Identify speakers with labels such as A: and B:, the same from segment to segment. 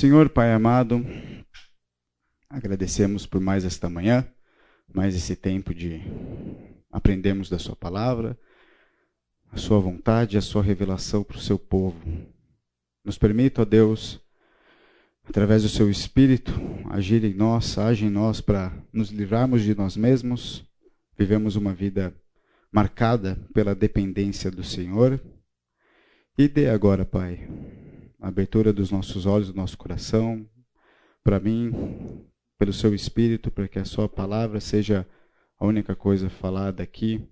A: Senhor Pai amado, agradecemos por mais esta manhã, mais esse tempo de aprendermos da Sua palavra, a Sua vontade, a Sua revelação para o Seu povo. Nos permita, ó Deus, através do Seu Espírito, agir em nós, age em nós para nos livrarmos de nós mesmos, vivemos uma vida marcada pela dependência do Senhor. E dê agora, Pai, a abertura dos nossos olhos, do nosso coração, para mim, pelo Seu Espírito, para que a Sua palavra seja a única coisa falada aqui.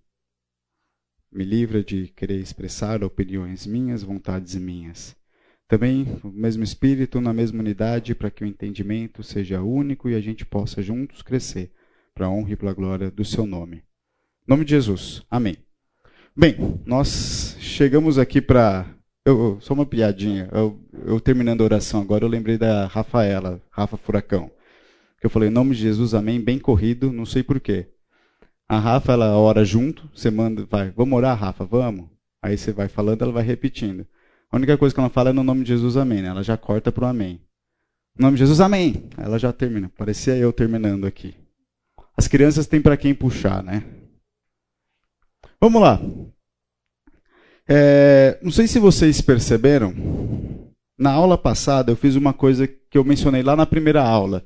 A: Me livra de querer expressar opiniões minhas, vontades minhas. Também o mesmo Espírito, na mesma unidade, para que o entendimento seja único e a gente possa juntos crescer para a honra e para a glória do Seu nome. Em nome de Jesus. Amém. Bem, nós chegamos aqui para. Eu, só uma piadinha. Eu, eu, terminando a oração agora, eu lembrei da Rafaela, Rafa Furacão. Que eu falei, em nome de Jesus, amém, bem corrido, não sei porquê. A Rafa, ela ora junto, você manda, vai, vamos orar, Rafa, vamos. Aí você vai falando, ela vai repetindo. A única coisa que ela fala é no nome de Jesus, amém. Né? Ela já corta para o amém. No nome de Jesus, amém. Ela já termina. Parecia eu terminando aqui. As crianças têm para quem puxar, né? Vamos lá. É, não sei se vocês perceberam, na aula passada eu fiz uma coisa que eu mencionei lá na primeira aula,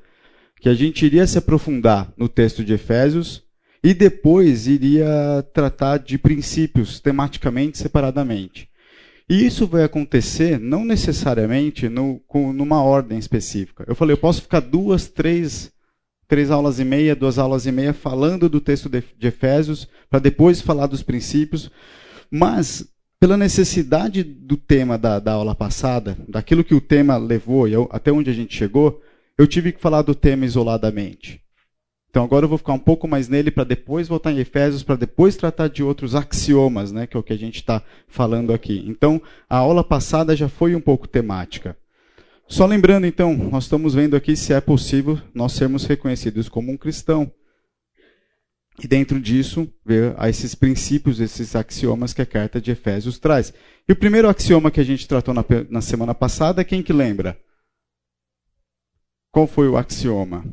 A: que a gente iria se aprofundar no texto de Efésios e depois iria tratar de princípios tematicamente separadamente. E isso vai acontecer não necessariamente no, com, numa ordem específica. Eu falei, eu posso ficar duas, três, três aulas e meia, duas aulas e meia falando do texto de, de Efésios, para depois falar dos princípios, mas pela necessidade do tema da, da aula passada, daquilo que o tema levou e eu, até onde a gente chegou, eu tive que falar do tema isoladamente. Então agora eu vou ficar um pouco mais nele para depois voltar em Efésios, para depois tratar de outros axiomas, né, que é o que a gente está falando aqui. Então a aula passada já foi um pouco temática. Só lembrando então, nós estamos vendo aqui se é possível nós sermos reconhecidos como um cristão. E dentro disso, ver esses princípios, esses axiomas que a carta de Efésios traz. E o primeiro axioma que a gente tratou na, na semana passada, quem que lembra? Qual foi o axioma?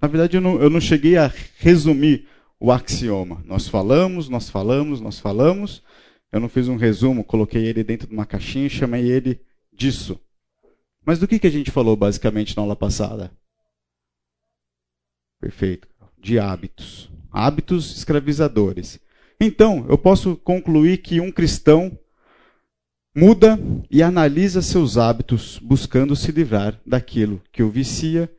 A: Na verdade, eu não, eu não cheguei a resumir o axioma. Nós falamos, nós falamos, nós falamos. Eu não fiz um resumo, coloquei ele dentro de uma caixinha e chamei ele disso. Mas do que, que a gente falou basicamente na aula passada? Perfeito. De hábitos. Hábitos escravizadores. Então, eu posso concluir que um cristão muda e analisa seus hábitos, buscando se livrar daquilo que o vicia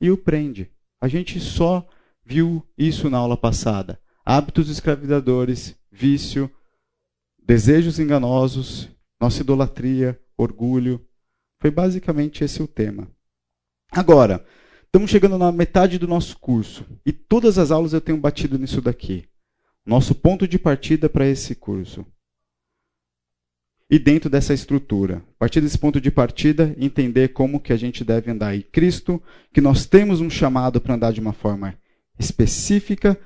A: e o prende. A gente só viu isso na aula passada. Hábitos escravizadores, vício, desejos enganosos, nossa idolatria, orgulho. Foi basicamente esse o tema. Agora, estamos chegando na metade do nosso curso e todas as aulas eu tenho batido nisso daqui. Nosso ponto de partida para esse curso e dentro dessa estrutura. A partir desse ponto de partida, entender como que a gente deve andar em Cristo, que nós temos um chamado para andar de uma forma específica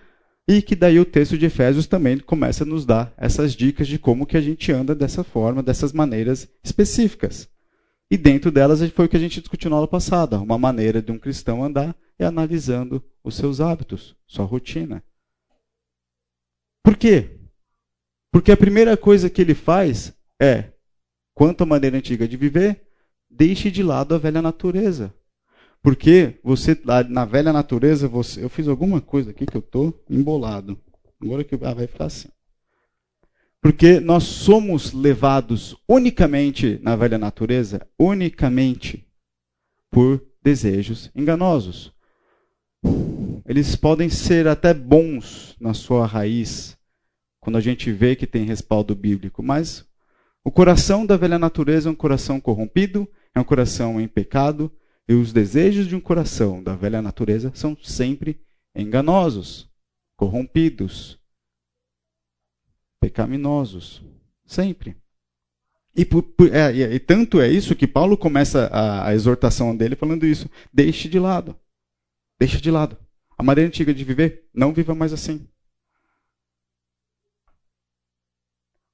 A: e que daí o texto de Efésios também começa a nos dar essas dicas de como que a gente anda dessa forma, dessas maneiras específicas. E dentro delas foi o que a gente discutiu na aula passada. Uma maneira de um cristão andar é analisando os seus hábitos, sua rotina. Por quê? Porque a primeira coisa que ele faz é, quanto à maneira antiga de viver, deixe de lado a velha natureza. Porque você, na velha natureza, você, eu fiz alguma coisa aqui que eu estou embolado. Agora que ah, vai ficar assim. Porque nós somos levados unicamente na velha natureza, unicamente por desejos enganosos. Eles podem ser até bons na sua raiz, quando a gente vê que tem respaldo bíblico, mas o coração da velha natureza é um coração corrompido, é um coração em pecado, e os desejos de um coração da velha natureza são sempre enganosos, corrompidos, pecaminosos. Sempre. E, por, por, é, e, tanto é isso que Paulo começa a, a exortação dele falando isso. Deixe de lado. Deixe de lado. A maneira antiga de viver, não viva mais assim.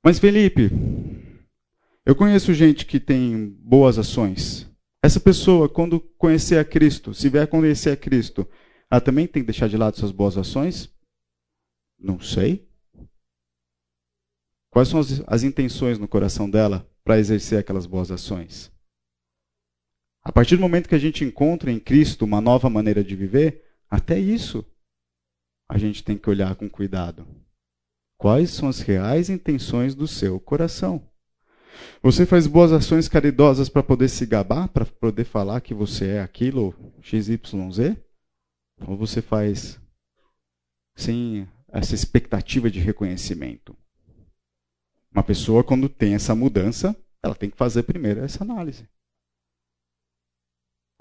A: Mas Felipe, eu conheço gente que tem boas ações. Essa pessoa, quando conhecer a Cristo, se vier conhecer a Cristo, ela também tem que deixar de lado suas boas ações? Não sei. Quais são as, as intenções no coração dela para exercer aquelas boas ações? A partir do momento que a gente encontra em Cristo uma nova maneira de viver, até isso a gente tem que olhar com cuidado. Quais são as reais intenções do seu coração? Você faz boas ações caridosas para poder se gabar, para poder falar que você é aquilo, XYZ? Ou você faz sem essa expectativa de reconhecimento? Uma pessoa, quando tem essa mudança, ela tem que fazer primeiro essa análise.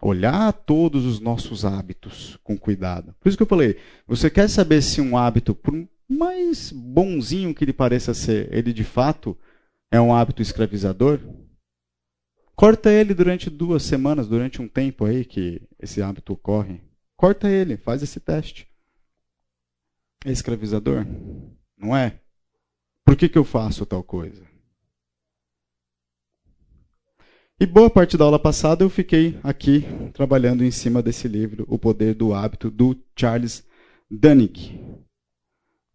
A: Olhar todos os nossos hábitos com cuidado. Por isso que eu falei, você quer saber se um hábito, por mais bonzinho que ele pareça ser, ele de fato é um hábito escravizador, corta ele durante duas semanas, durante um tempo aí que esse hábito ocorre. Corta ele, faz esse teste. É escravizador? Não é? Por que, que eu faço tal coisa? E boa parte da aula passada eu fiquei aqui trabalhando em cima desse livro, O Poder do Hábito, do Charles Duhigg.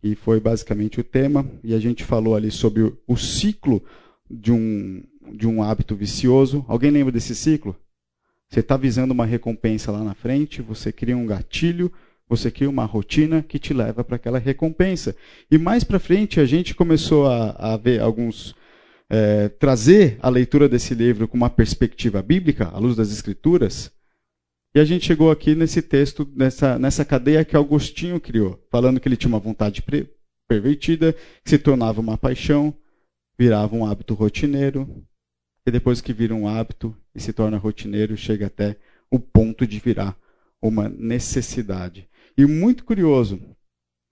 A: E foi basicamente o tema. E a gente falou ali sobre o ciclo de um, de um hábito vicioso. Alguém lembra desse ciclo? Você está visando uma recompensa lá na frente, você cria um gatilho, você cria uma rotina que te leva para aquela recompensa. E mais para frente a gente começou a, a ver alguns. É, trazer a leitura desse livro com uma perspectiva bíblica, à luz das Escrituras, e a gente chegou aqui nesse texto, nessa, nessa cadeia que Agostinho criou, falando que ele tinha uma vontade pervertida, que se tornava uma paixão, virava um hábito rotineiro, e depois que vira um hábito e se torna rotineiro, chega até o ponto de virar uma necessidade. E muito curioso,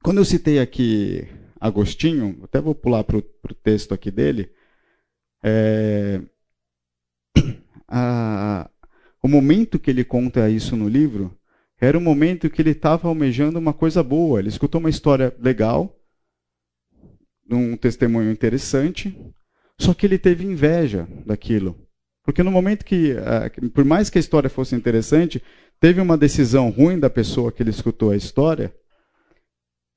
A: quando eu citei aqui Agostinho, até vou pular para o texto aqui dele, é, a, o momento que ele conta isso no livro era o momento que ele estava almejando uma coisa boa. Ele escutou uma história legal, um testemunho interessante, só que ele teve inveja daquilo. Porque no momento que, por mais que a história fosse interessante, teve uma decisão ruim da pessoa que ele escutou a história,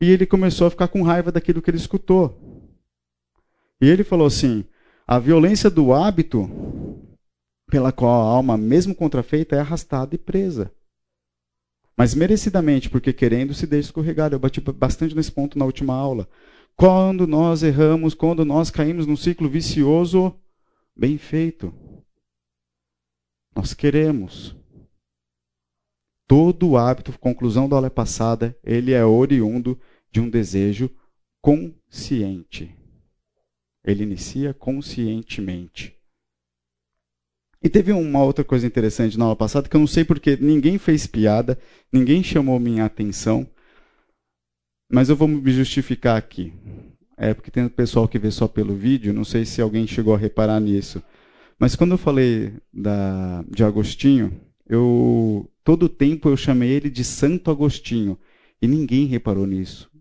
A: e ele começou a ficar com raiva daquilo que ele escutou. E ele falou assim: a violência do hábito pela qual a alma, mesmo contrafeita, é arrastada e presa. Mas merecidamente, porque querendo se deixa escorregar. Eu bati bastante nesse ponto na última aula. Quando nós erramos, quando nós caímos num ciclo vicioso, bem feito. Nós queremos. Todo o hábito, conclusão da aula passada, ele é oriundo de um desejo consciente. Ele inicia conscientemente. E teve uma outra coisa interessante na aula passada que eu não sei porque ninguém fez piada, ninguém chamou minha atenção, mas eu vou me justificar aqui. É porque tem pessoal que vê só pelo vídeo, não sei se alguém chegou a reparar nisso. Mas quando eu falei da, de Agostinho, eu todo tempo eu chamei ele de Santo Agostinho e ninguém reparou nisso.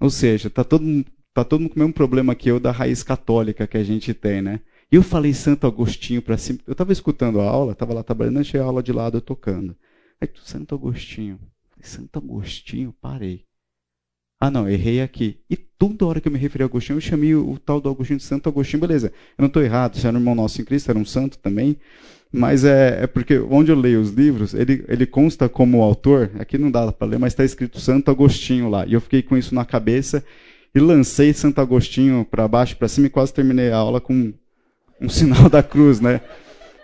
A: Ou seja, tá todo tá todo mundo com o mesmo problema que eu da raiz católica que a gente tem, né? E eu falei Santo Agostinho para cima. Eu estava escutando a aula, estava lá trabalhando, achei a aula de lado, eu tocando. Aí, Santo Agostinho. Santo Agostinho, parei. Ah, não, errei aqui. E toda hora que eu me referi a Agostinho, eu chamei o, o tal do Agostinho de Santo Agostinho. Beleza, eu não estou errado, você era um irmão nosso em Cristo, era um santo também. Mas é, é porque onde eu leio os livros, ele, ele consta como autor, aqui não dá para ler, mas está escrito Santo Agostinho lá. E eu fiquei com isso na cabeça e lancei Santo Agostinho para baixo, para cima e quase terminei a aula com um sinal da cruz, né?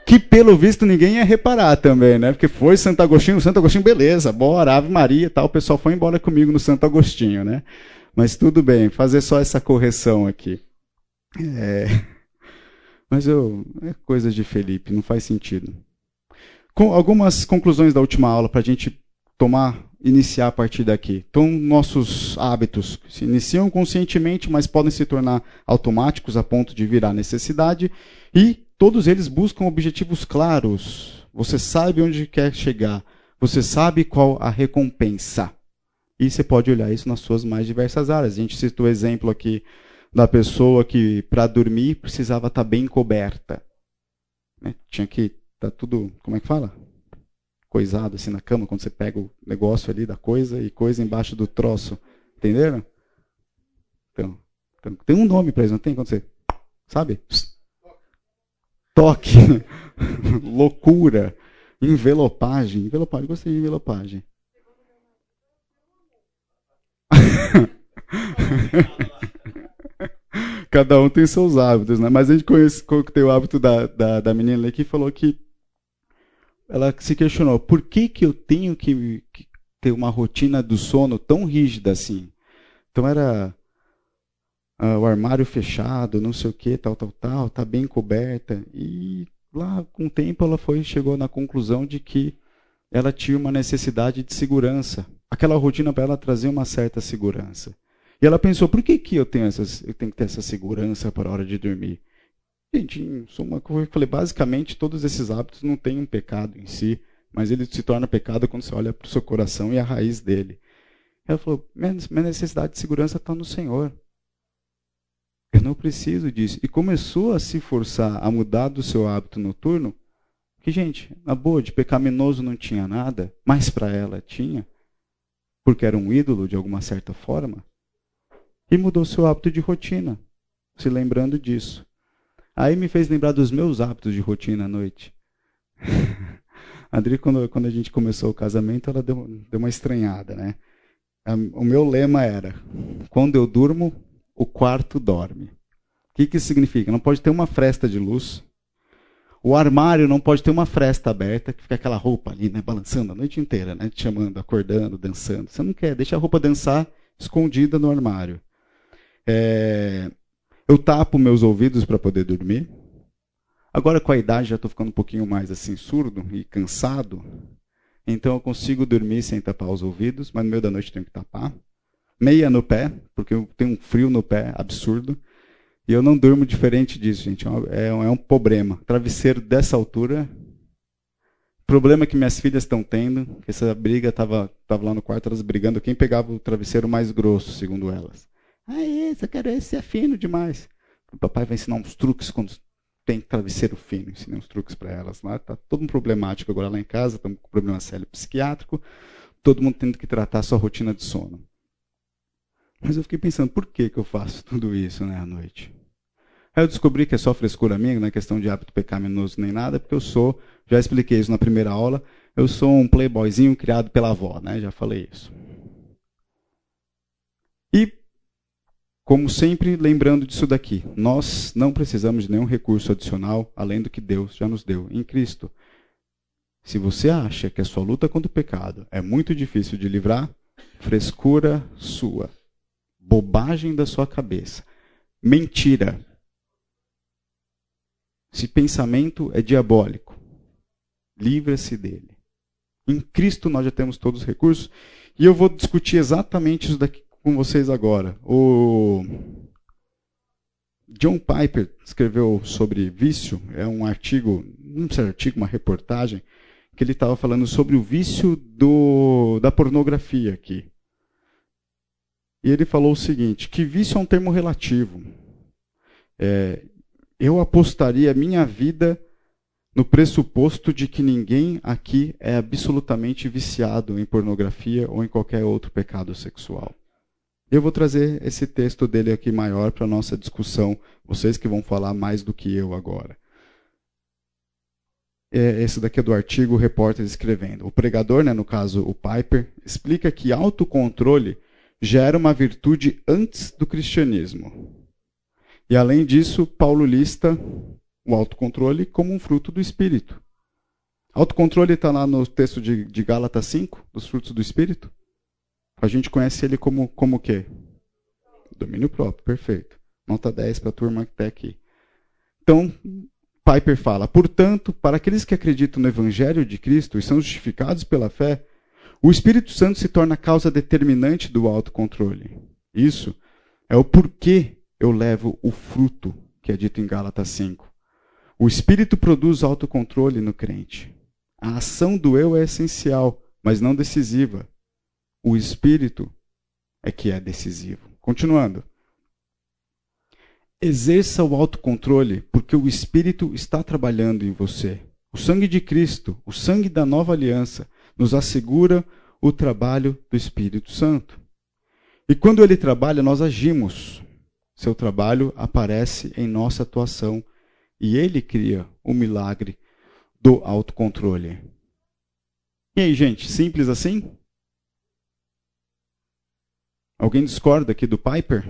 A: Que pelo visto ninguém ia reparar também, né? Porque foi Santo Agostinho, Santo Agostinho, beleza, bora, Ave Maria e tal. O pessoal foi embora comigo no Santo Agostinho, né? Mas tudo bem, fazer só essa correção aqui. É... Mas eu. É coisa de Felipe, não faz sentido. Com algumas conclusões da última aula para a gente tomar, iniciar a partir daqui. Então, nossos hábitos se iniciam conscientemente, mas podem se tornar automáticos a ponto de virar necessidade, e todos eles buscam objetivos claros. Você sabe onde quer chegar, você sabe qual a recompensa. E você pode olhar isso nas suas mais diversas áreas. A gente citou o exemplo aqui da pessoa que, para dormir, precisava estar bem coberta. Né? Tinha que tá tudo, como é que fala? Coisado assim na cama, quando você pega o negócio ali da coisa e coisa embaixo do troço. Entenderam? Então, então tem um nome para isso, não tem? Quando você, sabe? Toque. Loucura. Envelopagem. Envelopagem, gostei de envelopagem. Cada um tem seus hábitos, né? Mas a gente conhece, tem o hábito da, da, da menina ali que falou que ela se questionou: por que, que eu tenho que, que ter uma rotina do sono tão rígida assim? Então era uh, o armário fechado, não sei o que, tal, tal, tal, tá bem coberta. E lá, com o tempo, ela foi chegou na conclusão de que ela tinha uma necessidade de segurança. Aquela rotina para ela trazia uma certa segurança. E ela pensou, por que, que eu, tenho essas, eu tenho que ter essa segurança para a hora de dormir? Gente, em suma, eu falei, basicamente todos esses hábitos não têm um pecado em si, mas ele se torna pecado quando você olha para o seu coração e a raiz dele. Ela falou, minha necessidade de segurança está no Senhor. Eu não preciso disso. E começou a se forçar a mudar do seu hábito noturno, que, gente, na boa, de pecaminoso não tinha nada, mas para ela tinha, porque era um ídolo de alguma certa forma e mudou seu hábito de rotina, se lembrando disso. Aí me fez lembrar dos meus hábitos de rotina à noite. a Adri, quando, quando a gente começou o casamento, ela deu, deu uma estranhada, né? O meu lema era: quando eu durmo, o quarto dorme. O que, que isso significa? Não pode ter uma fresta de luz. O armário não pode ter uma fresta aberta, que fica aquela roupa ali, né, balançando a noite inteira, né, te chamando, acordando, dançando. Você não quer, deixa a roupa dançar escondida no armário. É, eu tapo meus ouvidos para poder dormir. Agora, com a idade, já estou ficando um pouquinho mais assim, surdo e cansado. Então, eu consigo dormir sem tapar os ouvidos, mas no meio da noite tenho que tapar. Meia no pé, porque eu tenho um frio no pé absurdo. E eu não durmo diferente disso, gente. É, é um, é um problema. Travesseiro dessa altura. Problema que minhas filhas estão tendo. Essa briga estava tava lá no quarto, elas brigando. Quem pegava o travesseiro mais grosso, segundo elas. Ah, esse, eu quero esse, é fino demais. O papai vai ensinar uns truques quando tem travesseiro fino. Ensinei uns truques para elas lá. Tá todo um problemático agora lá em casa, estamos com problema sério psiquiátrico. Todo mundo tendo que tratar a sua rotina de sono. Mas eu fiquei pensando, por que, que eu faço tudo isso né, à noite? Aí eu descobri que é só frescura minha, não é questão de hábito pecaminoso nem nada, porque eu sou, já expliquei isso na primeira aula, eu sou um playboyzinho criado pela avó, né? Já falei isso. E como sempre, lembrando disso daqui, nós não precisamos de nenhum recurso adicional além do que Deus já nos deu em Cristo. Se você acha que a sua luta contra o pecado é muito difícil de livrar, frescura sua, bobagem da sua cabeça, mentira. Se pensamento é diabólico, livra-se dele. Em Cristo nós já temos todos os recursos e eu vou discutir exatamente isso daqui com vocês agora. O John Piper escreveu sobre vício, é um artigo, não sei artigo, uma reportagem, que ele estava falando sobre o vício do, da pornografia aqui. E ele falou o seguinte, que vício é um termo relativo. É, eu apostaria minha vida no pressuposto de que ninguém aqui é absolutamente viciado em pornografia ou em qualquer outro pecado sexual. Eu vou trazer esse texto dele aqui maior para nossa discussão, vocês que vão falar mais do que eu agora. É, esse daqui é do artigo, o repórter escrevendo. O pregador, né, no caso o Piper, explica que autocontrole já era uma virtude antes do cristianismo. E além disso, Paulo lista o autocontrole como um fruto do Espírito. Autocontrole está lá no texto de, de Gálatas 5, dos frutos do Espírito. A gente conhece ele como, como o quê? Domínio próprio, perfeito. Nota 10 para a turma que está aqui. Então, Piper fala: portanto, para aqueles que acreditam no Evangelho de Cristo e são justificados pela fé, o Espírito Santo se torna a causa determinante do autocontrole. Isso é o porquê eu levo o fruto que é dito em Gálatas 5. O Espírito produz autocontrole no crente. A ação do eu é essencial, mas não decisiva. O espírito é que é decisivo. Continuando. Exerça o autocontrole, porque o espírito está trabalhando em você. O sangue de Cristo, o sangue da nova aliança, nos assegura o trabalho do Espírito Santo. E quando ele trabalha, nós agimos. Seu trabalho aparece em nossa atuação e ele cria o milagre do autocontrole. E aí, gente, simples assim? Alguém discorda aqui do Piper?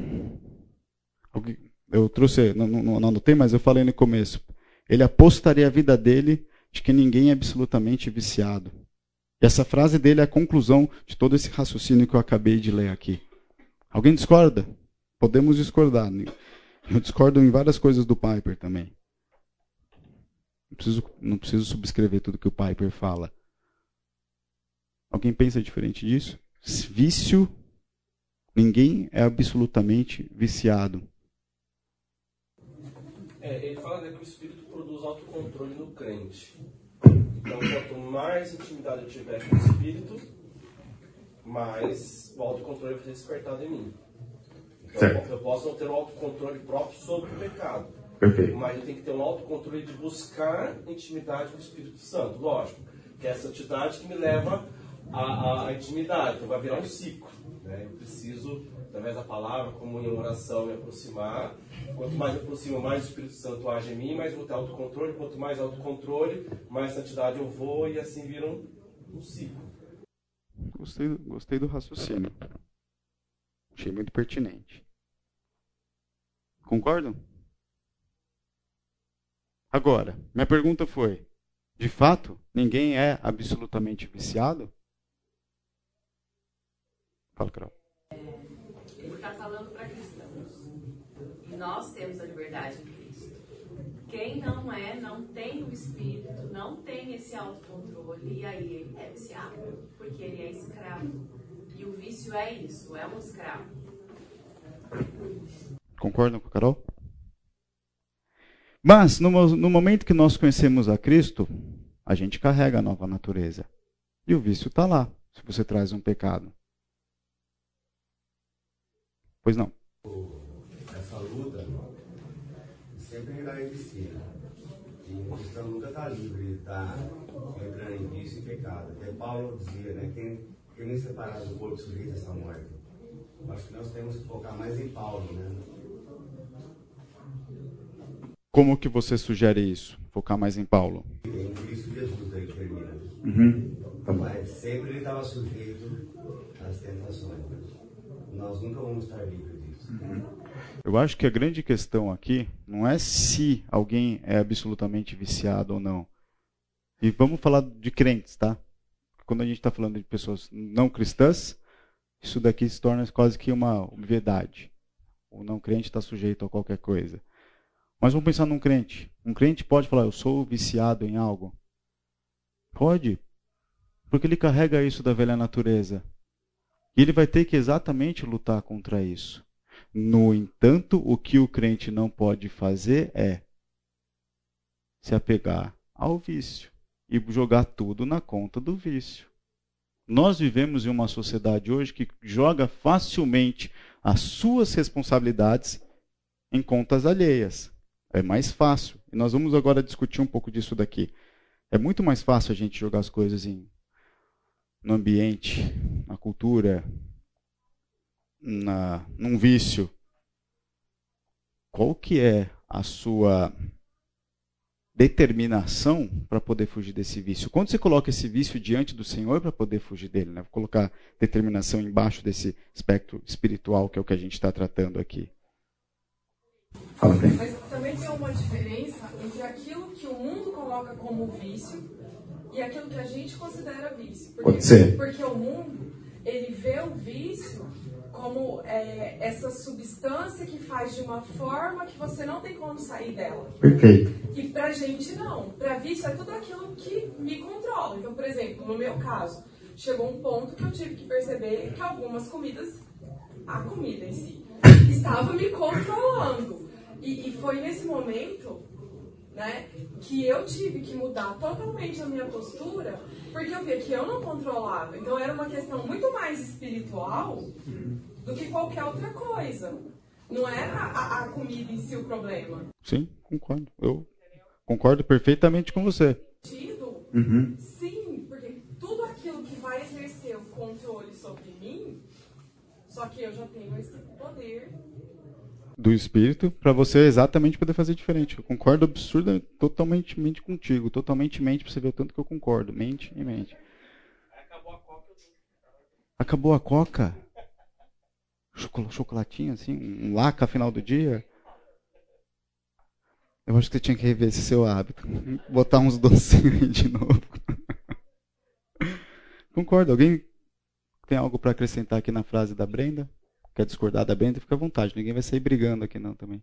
A: Eu trouxe, não, não, não anotei, mas eu falei no começo. Ele apostaria a vida dele de que ninguém é absolutamente viciado. E essa frase dele é a conclusão de todo esse raciocínio que eu acabei de ler aqui. Alguém discorda? Podemos discordar. Eu discordo em várias coisas do Piper também. Não preciso, não preciso subscrever tudo que o Piper fala. Alguém pensa diferente disso? Vício Ninguém é absolutamente viciado.
B: É, ele fala né, que o Espírito produz autocontrole no crente. Então, quanto mais intimidade eu tiver com o Espírito, mais o autocontrole vai ser despertado em mim. Então, certo. eu posso não ter um autocontrole próprio sobre o pecado. Perfeito. Mas eu tenho que ter um autocontrole de buscar intimidade com o Espírito Santo. Lógico, que é essa entidade que me leva à, à intimidade. Então, vai virar um ciclo. Né? Eu preciso, através da palavra, comunhão, oração, me aproximar. Quanto mais me aproximo, mais o Espírito Santo age em mim, mais vou ter autocontrole. Quanto mais autocontrole, mais santidade eu vou e assim vira um, um ciclo.
A: Gostei, gostei do raciocínio. Achei muito pertinente. Concordam? Agora, minha pergunta foi: de fato, ninguém é absolutamente viciado? Fala, Carol.
C: Ele está falando para cristãos. E nós temos a liberdade em Cristo. Quem não é, não tem o espírito, não tem esse autocontrole, e aí ele é viciado, porque ele é escravo. E o vício é isso, é um escravo.
A: Concordam com a Carol? Mas, no, no momento que nós conhecemos a Cristo, a gente carrega a nova natureza. E o vício está lá, se você traz um pecado. Pois não.
D: Essa luta sempre vai existir. E o cristão nunca está livre de estar tá entrando em vício e pecado. Até Paulo dizia, né? Quem, quem nem separado do corpo sujeito essa morte. Acho que nós temos que focar mais em Paulo, né?
A: Como que você sugere isso? Focar mais em Paulo?
D: Em Cristo Jesus, aí termina.
A: Uhum.
D: Mas sempre ele estava sujeito às tentações. Nós nunca vamos estar livres disso. Uhum.
A: Eu acho que a grande questão aqui não é se alguém é absolutamente viciado ou não. E vamos falar de crentes, tá? Quando a gente está falando de pessoas não cristãs, isso daqui se torna quase que uma obviedade. O não crente está sujeito a qualquer coisa. Mas vamos pensar num crente. Um crente pode falar, eu sou viciado em algo? Pode. Porque ele carrega isso da velha natureza. E ele vai ter que exatamente lutar contra isso. No entanto, o que o crente não pode fazer é se apegar ao vício e jogar tudo na conta do vício. Nós vivemos em uma sociedade hoje que joga facilmente as suas responsabilidades em contas alheias. É mais fácil. E nós vamos agora discutir um pouco disso daqui. É muito mais fácil a gente jogar as coisas em no ambiente, na cultura, na, num vício, qual que é a sua determinação para poder fugir desse vício? Quando você coloca esse vício diante do Senhor para poder fugir dele, né? Vou colocar determinação embaixo desse espectro espiritual que é o que a gente está tratando aqui.
E: Fala bem. Mas também tem uma diferença entre aquilo que o mundo coloca como vício e aquilo que a gente considera vício. Porque,
A: Pode ser.
E: Porque o mundo, ele vê o vício como é, essa substância que faz de uma forma que você não tem como sair dela.
A: Perfeito.
E: E pra gente não. Pra vício é tudo aquilo que me controla. Então, por exemplo, no meu caso, chegou um ponto que eu tive que perceber que algumas comidas, a comida em si, estava me controlando. E, e foi nesse momento né? Que eu tive que mudar totalmente a minha postura, porque eu via que eu não controlava. Então era uma questão muito mais espiritual do que qualquer outra coisa. Não era a, a comida em si o problema.
A: Sim, concordo. Eu concordo perfeitamente com você.
E: uhum. sim, porque tudo aquilo que vai exercer o controle sobre mim, só que eu já tenho esse poder
A: do espírito para você exatamente poder fazer diferente. Eu concordo absurda, totalmente mente contigo, totalmente mente para você ver o tanto que eu concordo, mente e mente. Acabou a coca. Acabou a coca? Chocolatinho assim, um laca final do dia? Eu acho que você tinha que rever esse seu hábito. Botar uns docinhos aí de novo. Concordo. Alguém tem algo para acrescentar aqui na frase da Brenda? Quer discordar da Brenda? Fica à vontade. Ninguém vai sair brigando aqui não também.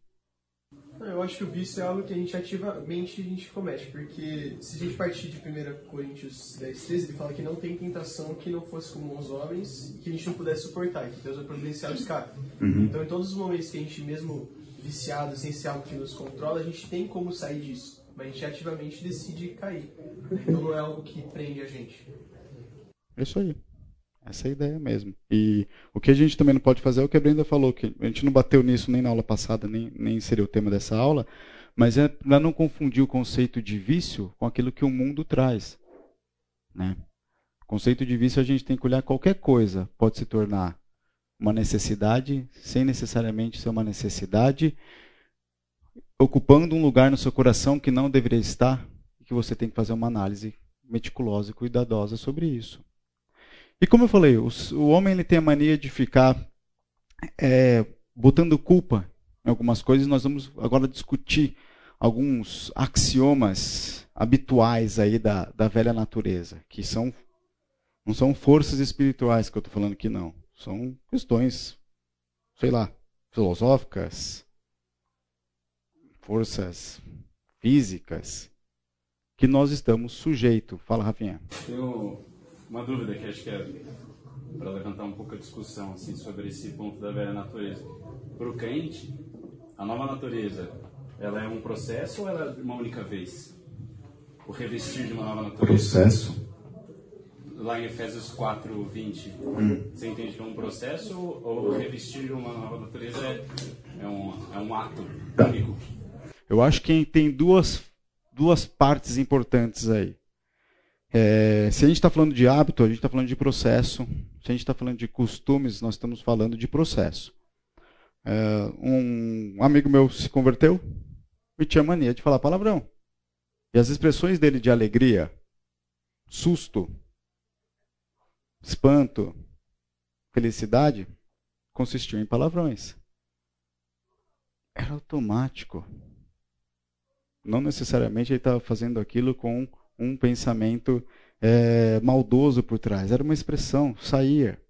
F: Eu acho que o vício é algo que a gente ativamente a gente comete, porque se a gente partir de 1 Coríntios 10, 13, ele fala que não tem tentação que não fosse comum aos homens que a gente não pudesse suportar, que Deus vai providenciar o escape. Uhum. Então, em todos os momentos que a gente, mesmo viciado, sem ser algo que nos controla, a gente tem como sair disso, mas a gente ativamente decide cair. Então, não é algo que prende a gente.
A: É isso aí. Essa é a ideia mesmo. E o que a gente também não pode fazer é o que a Brenda falou, que a gente não bateu nisso nem na aula passada, nem, nem seria o tema dessa aula, mas é para não confundir o conceito de vício com aquilo que o mundo traz. Né? O conceito de vício a gente tem que olhar qualquer coisa, pode se tornar uma necessidade, sem necessariamente ser uma necessidade, ocupando um lugar no seu coração que não deveria estar, e que você tem que fazer uma análise meticulosa e cuidadosa sobre isso. E como eu falei, o, o homem ele tem a mania de ficar é, botando culpa em algumas coisas. Nós vamos agora discutir alguns axiomas habituais aí da, da velha natureza, que são não são forças espirituais que eu estou falando aqui não, são questões, sei lá, filosóficas, forças físicas que nós estamos sujeitos. Fala, Rafinha.
G: Eu uma dúvida que acho que é para levantar um pouco a discussão assim, sobre esse ponto da velha natureza. Para o crente, a nova natureza, ela é um processo ou ela é uma única vez? O revestir de uma nova natureza?
A: Processo.
G: Lá em Efésios 4, 20, hum. você entende que é um processo ou o revestir de uma nova natureza é, é, um, é um ato tá. único?
A: Eu acho que tem duas, duas partes importantes aí. É, se a gente está falando de hábito, a gente está falando de processo. Se a gente está falando de costumes, nós estamos falando de processo. É, um amigo meu se converteu e tinha mania de falar palavrão. E as expressões dele de alegria, susto, espanto, felicidade, consistiam em palavrões. Era automático. Não necessariamente ele estava fazendo aquilo com um pensamento é, maldoso por trás. Era uma expressão, saía.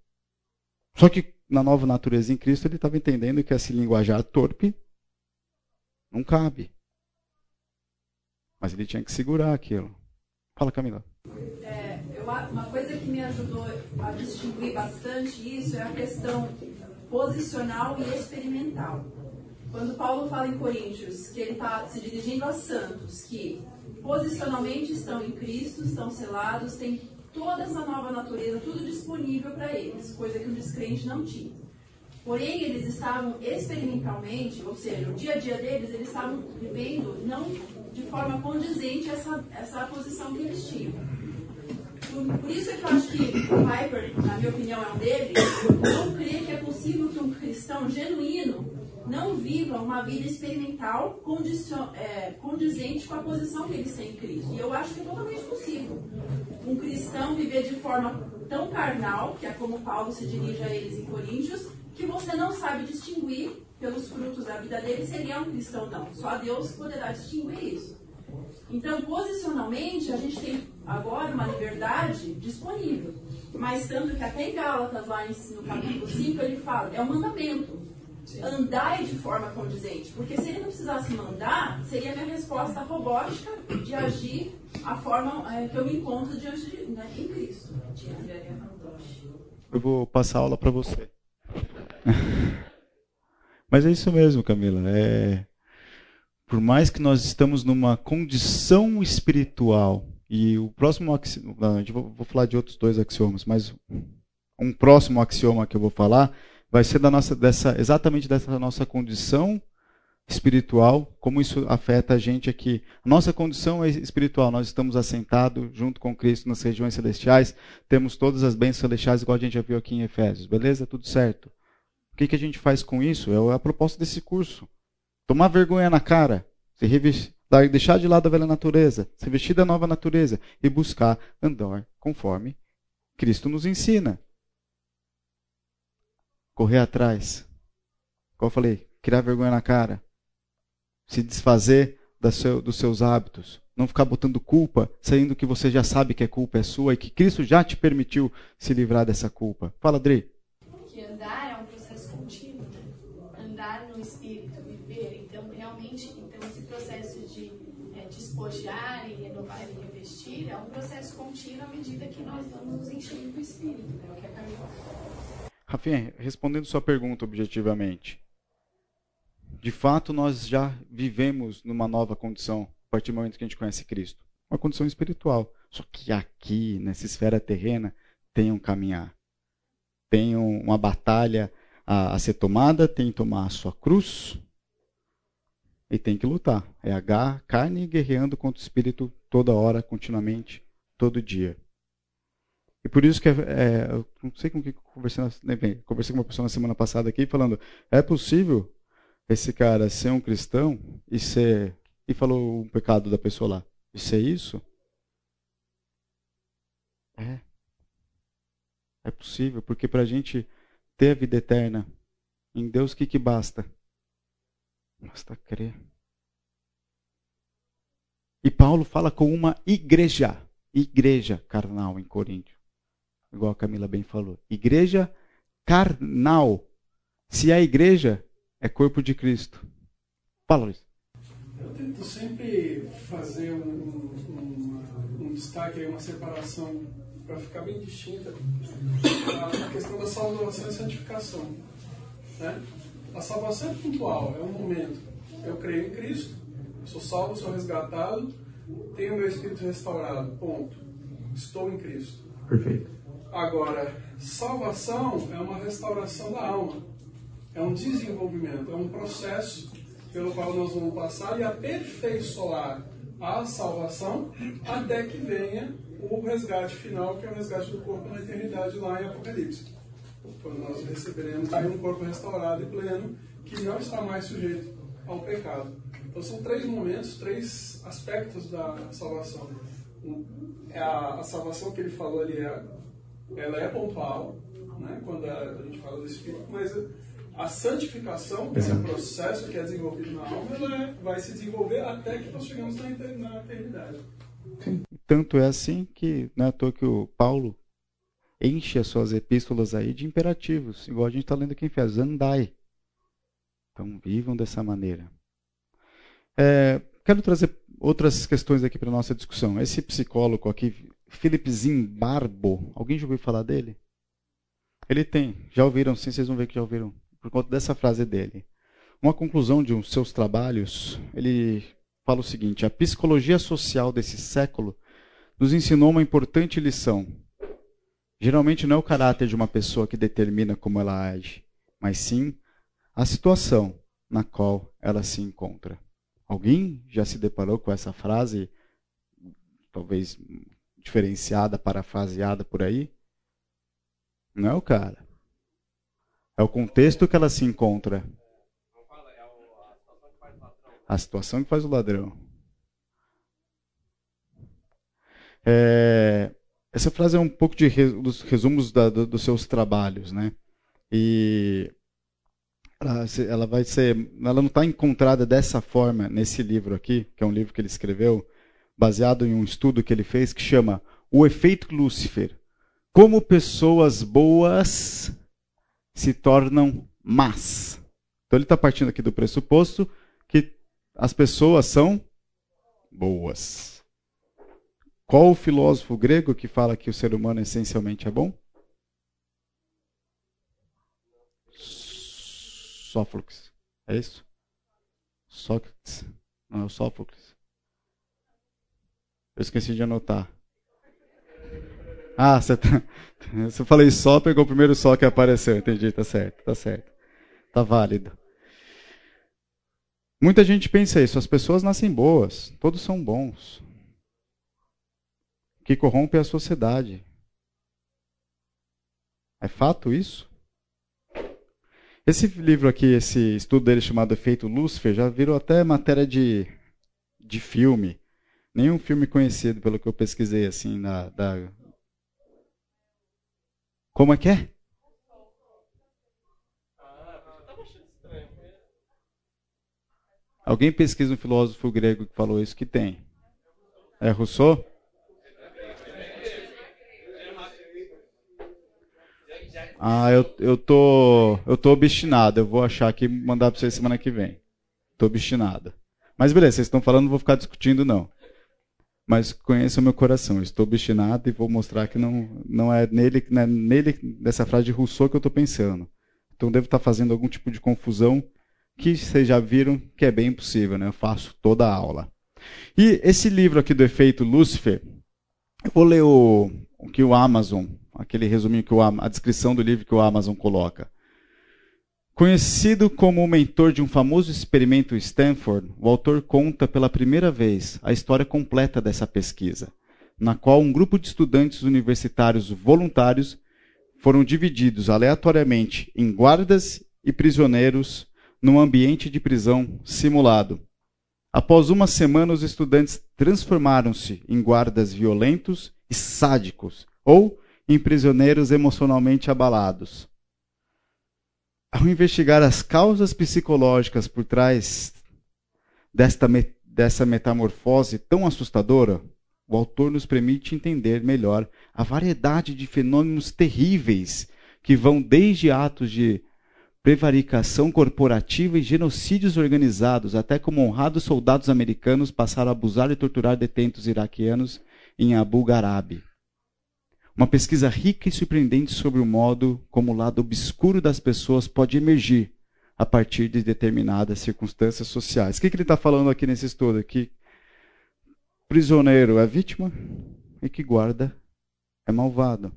A: Só que na nova natureza em Cristo ele estava entendendo que esse linguajar torpe não cabe. Mas ele tinha que segurar aquilo. Fala, Camila.
C: É, eu, uma coisa que me ajudou a distinguir bastante isso é a questão posicional e experimental. Quando Paulo fala em Coríntios que ele está se dirigindo a santos, que posicionalmente estão em Cristo, estão selados, têm toda essa nova natureza, tudo disponível para eles, coisa que o descrente não tinha. Porém, eles estavam experimentalmente, ou seja, o dia a dia deles, eles estavam vivendo não de forma condizente essa, essa posição que eles tinham. Por, por isso é que eu acho que Piper, na minha opinião, é um deles, não crê que é possível que um cristão genuíno não viva uma vida experimental é, condizente com a posição que eles têm em Cristo. E eu acho que é totalmente possível. Um cristão viver de forma tão carnal, que é como Paulo se dirige a eles em Coríntios, que você não sabe distinguir pelos frutos da vida dele se ele é um cristão ou não. Só Deus poderá distinguir isso. Então, posicionalmente, a gente tem agora uma liberdade disponível. Mas tanto que até em Gálatas, lá no capítulo 5, ele fala, é um mandamento andar de forma condizente. Porque se ele não precisasse mandar, seria a minha resposta robótica de agir a forma é, que eu me encontro diante de né, em Cristo.
A: Eu vou passar a aula para você. Mas é isso mesmo, Camila. É... Por mais que nós estamos numa condição espiritual, e o próximo axioma, vou falar de outros dois axiomas, mas um próximo axioma que eu vou falar vai ser da nossa, dessa, exatamente dessa nossa condição espiritual, como isso afeta a gente aqui. Nossa condição é espiritual, nós estamos assentados junto com Cristo nas regiões celestiais, temos todas as bênçãos celestiais, igual a gente já viu aqui em Efésios, beleza? Tudo certo. O que, que a gente faz com isso? É a proposta desse curso. Tomar vergonha na cara, se revestir, deixar de lado a velha natureza, se vestir da nova natureza e buscar andar conforme Cristo nos ensina. Correr atrás. Como eu falei, criar vergonha na cara se desfazer seu, dos seus hábitos. Não ficar botando culpa, saindo que você já sabe que a culpa é sua e que Cristo já te permitiu se livrar dessa culpa. Fala, Adri.
C: Que andar é um processo contínuo. Andar no Espírito, viver. Então, realmente, então, esse processo de é, despojar e renovar e revestir é um processo contínuo à medida que nós vamos nos enchendo do Espírito. É o que a Camila
A: Rafinha, respondendo sua pergunta objetivamente de fato nós já vivemos numa nova condição a partir do momento que a gente conhece Cristo. Uma condição espiritual. Só que aqui, nessa esfera terrena, tem um caminhar. Tem uma batalha a, a ser tomada, tem que tomar a sua cruz e tem que lutar. É a carne guerreando contra o espírito toda hora, continuamente, todo dia. E por isso que é, é, eu não sei com que conversei, conversei com uma pessoa na semana passada aqui falando, é possível esse cara ser um cristão e ser. E falou um pecado da pessoa lá. E ser isso? É. É possível, porque para a gente ter a vida eterna em Deus, o que, que basta? Basta crer. E Paulo fala com uma igreja, igreja carnal em Coríntio. Igual a Camila bem falou. Igreja carnal. Se a igreja é corpo de Cristo. Fala, Luiz.
H: Eu tento sempre fazer um, um, um destaque, uma separação, para ficar bem distinta, a questão da salvação e santificação. Né? A salvação é pontual, é um momento. Eu creio em Cristo, sou salvo, sou resgatado, tenho meu espírito restaurado. Ponto. Estou em Cristo.
A: Perfeito.
H: Agora, salvação é uma restauração da alma é um desenvolvimento, é um processo pelo qual nós vamos passar e aperfeiçoar a salvação até que venha o resgate final, que é o resgate do corpo na eternidade lá em Apocalipse. Quando nós receberemos um corpo restaurado e pleno que não está mais sujeito ao pecado. Então são três momentos, três aspectos da salvação. É a, a salvação que ele falou ali, é, ela é pontual, né, quando a, gente fala do Espírito, mas a santificação, que é um processo que é desenvolvido na alma, ela é, vai se desenvolver até que nós chegamos na, na eternidade.
A: Sim. Tanto é assim que não é à toa que o Paulo enche as suas epístolas aí de imperativos, igual a gente está lendo aqui em Efésios, andai. Então vivam dessa maneira. É, quero trazer outras questões aqui para nossa discussão. Esse psicólogo aqui, Philip Zimbarbo, alguém já ouviu falar dele? Ele tem, já ouviram sim, vocês vão ver que já ouviram por conta dessa frase dele. Uma conclusão de um seus trabalhos, ele fala o seguinte: a psicologia social desse século nos ensinou uma importante lição. Geralmente não é o caráter de uma pessoa que determina como ela age, mas sim a situação na qual ela se encontra. Alguém já se deparou com essa frase, talvez diferenciada, parafraseada por aí? Não é o cara. É o contexto que ela se encontra. A situação que faz o ladrão. É, essa frase é um pouco de dos resumos da, do, dos seus trabalhos, né? E ela, ela vai ser, ela não está encontrada dessa forma nesse livro aqui, que é um livro que ele escreveu, baseado em um estudo que ele fez que chama O Efeito Lúcifer. Como pessoas boas se tornam más. Então ele está partindo aqui do pressuposto que as pessoas são boas. Qual o filósofo grego que fala que o ser humano essencialmente é bom? Sófocles. É isso? Sócrates. Não é o Sófocles. Eu esqueci de anotar. Ah, você, tá, você falei só, pegou o primeiro só que apareceu. Entendi, tá certo, tá certo. Tá válido. Muita gente pensa isso, as pessoas nascem boas, todos são bons. Que corrompe a sociedade. É fato isso? Esse livro aqui, esse estudo dele chamado Efeito Lúcifer, já virou até matéria de, de filme. Nenhum filme conhecido, pelo que eu pesquisei, assim, na, da... Como é que é? Alguém pesquisa um filósofo grego que falou isso que tem. É Rousseau? Ah, eu, eu tô eu tô obstinado. Eu vou achar aqui e mandar para vocês semana que vem. Tô obstinado. Mas beleza, vocês estão falando, não vou ficar discutindo não. Mas conheça o meu coração. Estou obstinado e vou mostrar que não não é nele, não é nele dessa frase de Rousseau que eu estou pensando. Então devo estar fazendo algum tipo de confusão que vocês já viram que é bem possível, né? Eu faço toda a aula. E esse livro aqui do efeito Lúcifer, eu vou ler o, o que o Amazon aquele resuminho que o, a descrição do livro que o Amazon coloca. Conhecido como o mentor de um famoso experimento Stanford, o autor conta pela primeira vez a história completa dessa pesquisa, na qual um grupo de estudantes universitários voluntários foram divididos aleatoriamente em guardas e prisioneiros num ambiente de prisão simulado. Após uma semana, os estudantes transformaram-se em guardas violentos e sádicos, ou em prisioneiros emocionalmente abalados. Ao investigar as causas psicológicas por trás desta, dessa metamorfose tão assustadora, o autor nos permite entender melhor a variedade de fenômenos terríveis que vão desde atos de prevaricação corporativa e genocídios organizados, até como honrados soldados americanos passaram a abusar e torturar detentos iraquianos em Abu Gharaib. Uma pesquisa rica e surpreendente sobre o modo como o lado obscuro das pessoas pode emergir a partir de determinadas circunstâncias sociais. O que, que ele está falando aqui nesse estudo? Que prisioneiro é vítima e que guarda é malvado.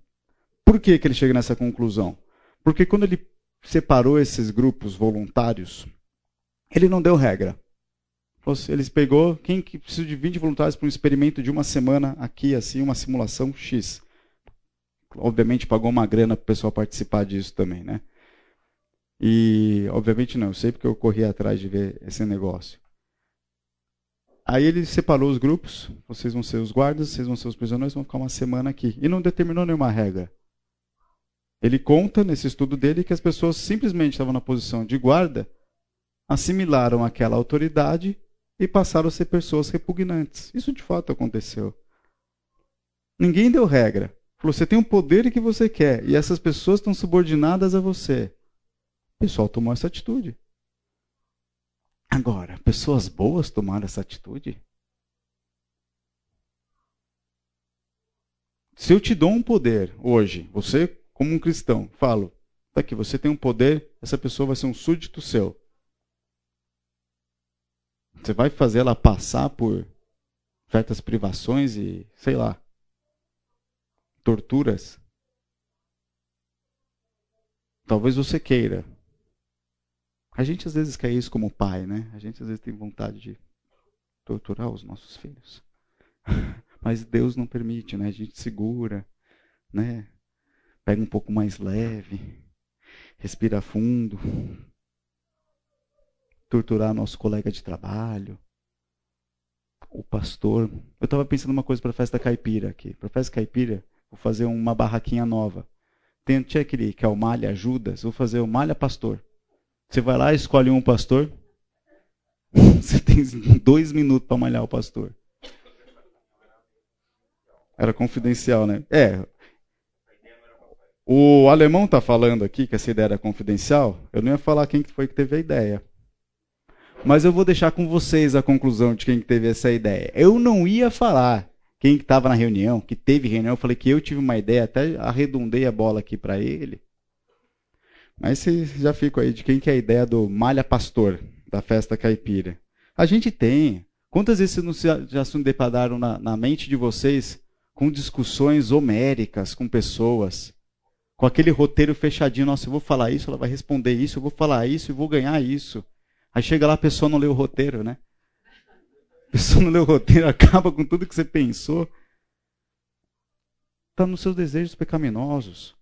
A: Por que, que ele chega nessa conclusão? Porque quando ele separou esses grupos voluntários, ele não deu regra. Ele pegou quem que precisa de 20 voluntários para um experimento de uma semana aqui, assim, uma simulação X obviamente pagou uma grana para o pessoal participar disso também, né? E, obviamente não, eu sei porque eu corri atrás de ver esse negócio. Aí ele separou os grupos, vocês vão ser os guardas, vocês vão ser os prisioneiros, vão ficar uma semana aqui. E não determinou nenhuma regra. Ele conta nesse estudo dele que as pessoas simplesmente estavam na posição de guarda, assimilaram aquela autoridade e passaram a ser pessoas repugnantes. Isso de fato aconteceu. Ninguém deu regra. Você tem um poder que você quer e essas pessoas estão subordinadas a você. O pessoal tomou essa atitude. Agora, pessoas boas tomaram essa atitude? Se eu te dou um poder hoje, você, como um cristão, falo, tá aqui, você tem um poder, essa pessoa vai ser um súdito seu. Você vai fazer ela passar por certas privações e, sei lá, torturas? Talvez você queira. A gente às vezes quer isso como pai, né? A gente às vezes tem vontade de torturar os nossos filhos. Mas Deus não permite, né? A gente segura, né? Pega um pouco mais leve, respira fundo. Torturar nosso colega de trabalho, o pastor. Eu estava pensando uma coisa para a festa caipira aqui. Para a festa caipira, Vou fazer uma barraquinha nova. Tem, tinha aquele que é o Malha Judas, vou fazer o Malha Pastor. Você vai lá, escolhe um pastor. Você tem dois minutos para malhar o pastor. Era confidencial, né? É. O alemão está falando aqui que essa ideia era confidencial. Eu não ia falar quem foi que teve a ideia. Mas eu vou deixar com vocês a conclusão de quem teve essa ideia. Eu não ia falar quem estava na reunião, que teve reunião, eu falei que eu tive uma ideia, até arredondei a bola aqui para ele. Mas já fico aí de quem que é a ideia do malha pastor da festa caipira. A gente tem. Quantas vezes vocês não já se depararam na, na mente de vocês com discussões homéricas com pessoas? Com aquele roteiro fechadinho, nossa, eu vou falar isso, ela vai responder isso, eu vou falar isso e vou ganhar isso. Aí chega lá, a pessoa não lê o roteiro, né? A pessoa não lê o roteiro, acaba com tudo que você pensou. Está nos seus desejos pecaminosos.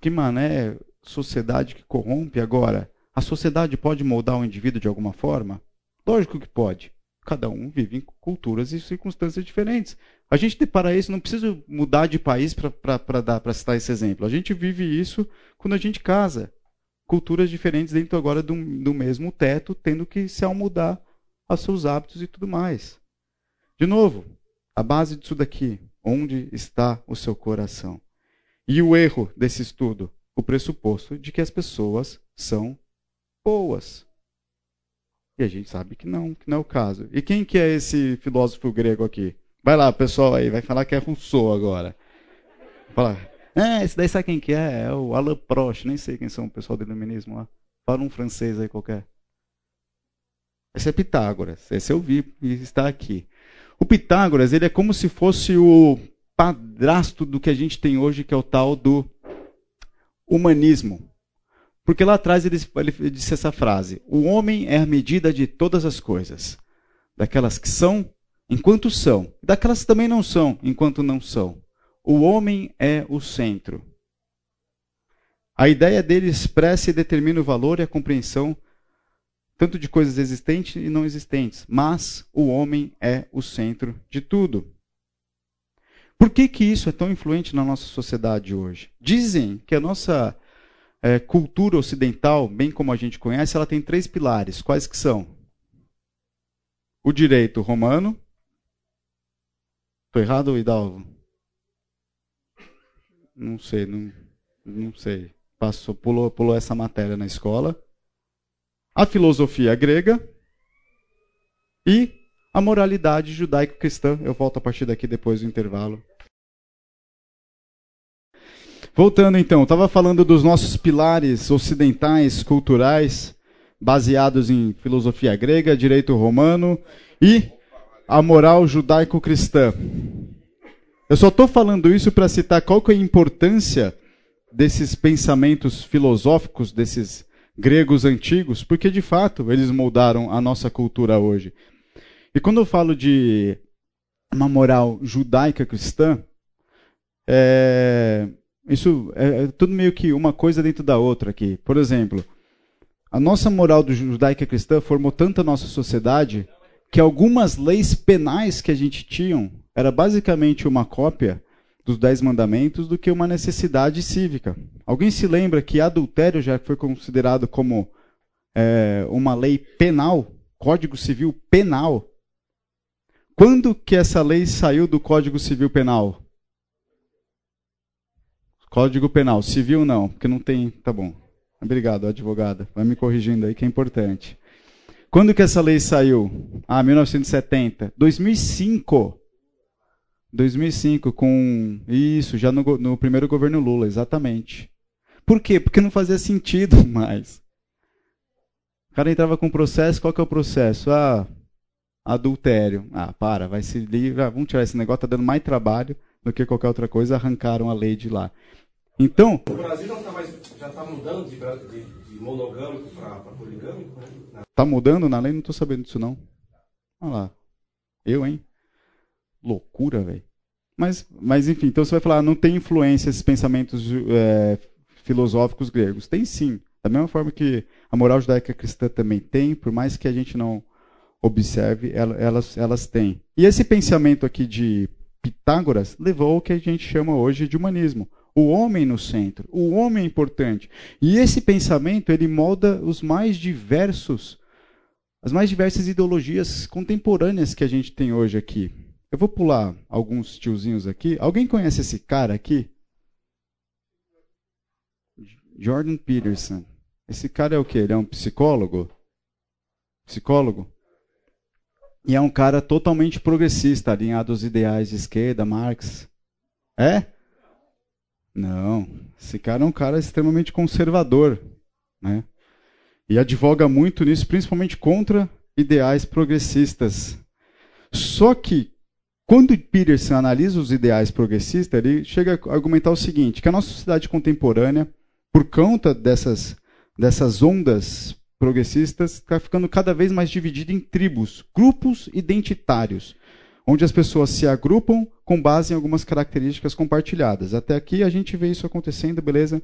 A: Que mané sociedade que corrompe agora. A sociedade pode moldar o indivíduo de alguma forma? Lógico que pode. Cada um vive em culturas e circunstâncias diferentes. A gente depara isso, não precisa mudar de país para citar esse exemplo. A gente vive isso quando a gente casa. Culturas diferentes dentro agora do, do mesmo teto, tendo que se almudar a seus hábitos e tudo mais. De novo, a base disso daqui, onde está o seu coração? E o erro desse estudo? O pressuposto de que as pessoas são boas. E a gente sabe que não, que não é o caso. E quem que é esse filósofo grego aqui? Vai lá, pessoal aí, vai falar que é Rousseau agora. Fala, é, esse daí sabe quem que é? É o Alain Prost, nem sei quem são o pessoal do iluminismo lá. Fala um francês aí qualquer. Esse é Pitágoras, esse eu vi e está aqui. O Pitágoras, ele é como se fosse o padrasto do que a gente tem hoje, que é o tal do humanismo. Porque lá atrás ele, ele disse essa frase: O homem é a medida de todas as coisas, daquelas que são, enquanto são, daquelas que também não são, enquanto não são. O homem é o centro. A ideia dele expressa e determina o valor e a compreensão tanto de coisas existentes e não existentes, mas o homem é o centro de tudo. Por que, que isso é tão influente na nossa sociedade hoje? Dizem que a nossa é, cultura ocidental, bem como a gente conhece, ela tem três pilares. Quais que são? O direito romano. Estou errado, Hidalgo? Não sei, não, não sei. Passou, pulou, pulou essa matéria na escola. A filosofia grega e a moralidade judaico-cristã. Eu volto a partir daqui depois do intervalo. Voltando então, estava falando dos nossos pilares ocidentais, culturais, baseados em filosofia grega, direito romano e a moral judaico-cristã. Eu só estou falando isso para citar qual que é a importância desses pensamentos filosóficos, desses gregos antigos, porque de fato eles moldaram a nossa cultura hoje. E quando eu falo de uma moral judaica cristã, é, isso é, é tudo meio que uma coisa dentro da outra aqui. Por exemplo, a nossa moral do judaica cristã formou tanto a nossa sociedade que algumas leis penais que a gente tinha era basicamente uma cópia dos Dez Mandamentos do que uma necessidade cívica. Alguém se lembra que adultério já foi considerado como é, uma lei penal, Código Civil Penal? Quando que essa lei saiu do Código Civil Penal? Código Penal, civil não, porque não tem. Tá bom. Obrigado, advogada. Vai me corrigindo aí que é importante. Quando que essa lei saiu? Ah, 1970. 2005. 2005, com. Isso, já no, no primeiro governo Lula, exatamente. Por quê? Porque não fazia sentido mais. O cara entrava com processo, qual que é o processo? Ah, adultério. Ah, para, vai se livrar, vamos tirar esse negócio, tá dando mais trabalho do que qualquer outra coisa, arrancaram a lei de lá. Então.
B: O Brasil já está tá mudando de, de, de monogâmico para poligâmico, né?
A: Está mudando na lei? Não estou sabendo disso, não. Olha lá. Eu, hein? Loucura, velho. Mas, mas, enfim, então você vai falar, não tem influência esses pensamentos é, filosóficos gregos. Tem sim. Da mesma forma que a moral judaica cristã também tem, por mais que a gente não observe, elas, elas têm. E esse pensamento aqui de Pitágoras levou ao que a gente chama hoje de humanismo o homem no centro, o homem é importante. E esse pensamento ele molda os mais diversos, as mais diversas ideologias contemporâneas que a gente tem hoje aqui. Eu vou pular alguns tiozinhos aqui. Alguém conhece esse cara aqui? Jordan Peterson. Esse cara é o quê? Ele é um psicólogo? Psicólogo? E é um cara totalmente progressista, alinhado aos ideais de esquerda, Marx. É? Não, esse cara é um cara extremamente conservador, né? E advoga muito nisso, principalmente contra ideais progressistas. Só que quando Peterson analisa os ideais progressistas, ele chega a argumentar o seguinte, que a nossa sociedade contemporânea, por conta dessas, dessas ondas progressistas está ficando cada vez mais dividido em tribos, grupos identitários, onde as pessoas se agrupam com base em algumas características compartilhadas. Até aqui a gente vê isso acontecendo, beleza?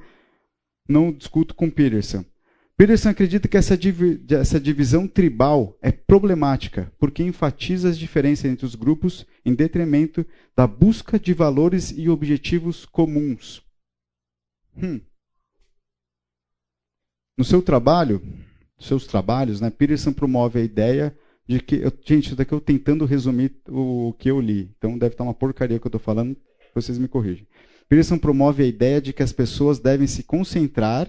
A: Não discuto com Peterson. Peterson acredita que essa, div essa divisão tribal é problemática, porque enfatiza as diferenças entre os grupos em detrimento da busca de valores e objetivos comuns. Hum. No seu trabalho, seus trabalhos, né, Peterson promove a ideia de que. Eu, gente, isso daqui eu tentando resumir o que eu li. Então deve estar uma porcaria que eu estou falando, vocês me corrigem. Peterson promove a ideia de que as pessoas devem se concentrar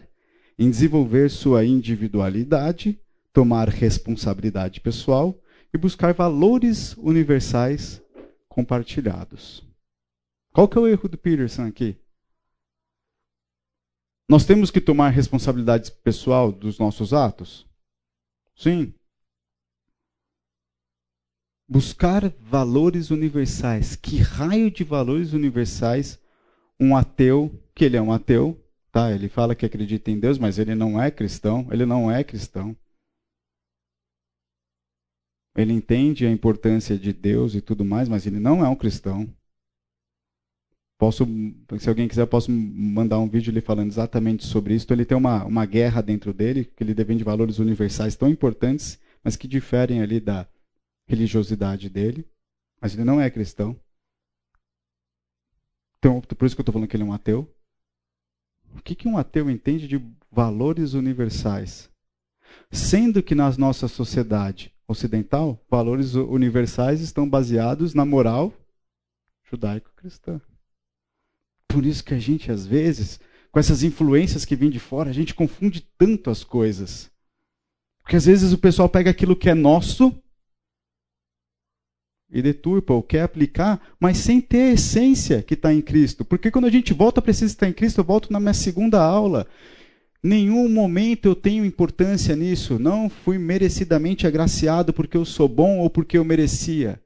A: em desenvolver sua individualidade, tomar responsabilidade pessoal e buscar valores universais compartilhados. Qual que é o erro do Peterson aqui? Nós temos que tomar responsabilidade pessoal dos nossos atos? Sim. Buscar valores universais. Que raio de valores universais um ateu, que ele é um ateu, tá? Ele fala que acredita em Deus, mas ele não é cristão, ele não é cristão. Ele entende a importância de Deus e tudo mais, mas ele não é um cristão. Posso, se alguém quiser, posso mandar um vídeo ele falando exatamente sobre isso. Ele tem uma, uma guerra dentro dele, que ele defende valores universais tão importantes, mas que diferem ali da religiosidade dele. Mas ele não é cristão. Então, por isso que eu estou falando que ele é um ateu. O que, que um ateu entende de valores universais? Sendo que na nossa sociedade ocidental, valores universais estão baseados na moral judaico-cristã. Por isso que a gente, às vezes, com essas influências que vêm de fora, a gente confunde tanto as coisas. Porque às vezes o pessoal pega aquilo que é nosso e deturpa ou quer aplicar, mas sem ter a essência que está em Cristo. Porque quando a gente volta para esse estar em Cristo, eu volto na minha segunda aula. Nenhum momento eu tenho importância nisso. Não fui merecidamente agraciado porque eu sou bom ou porque eu merecia.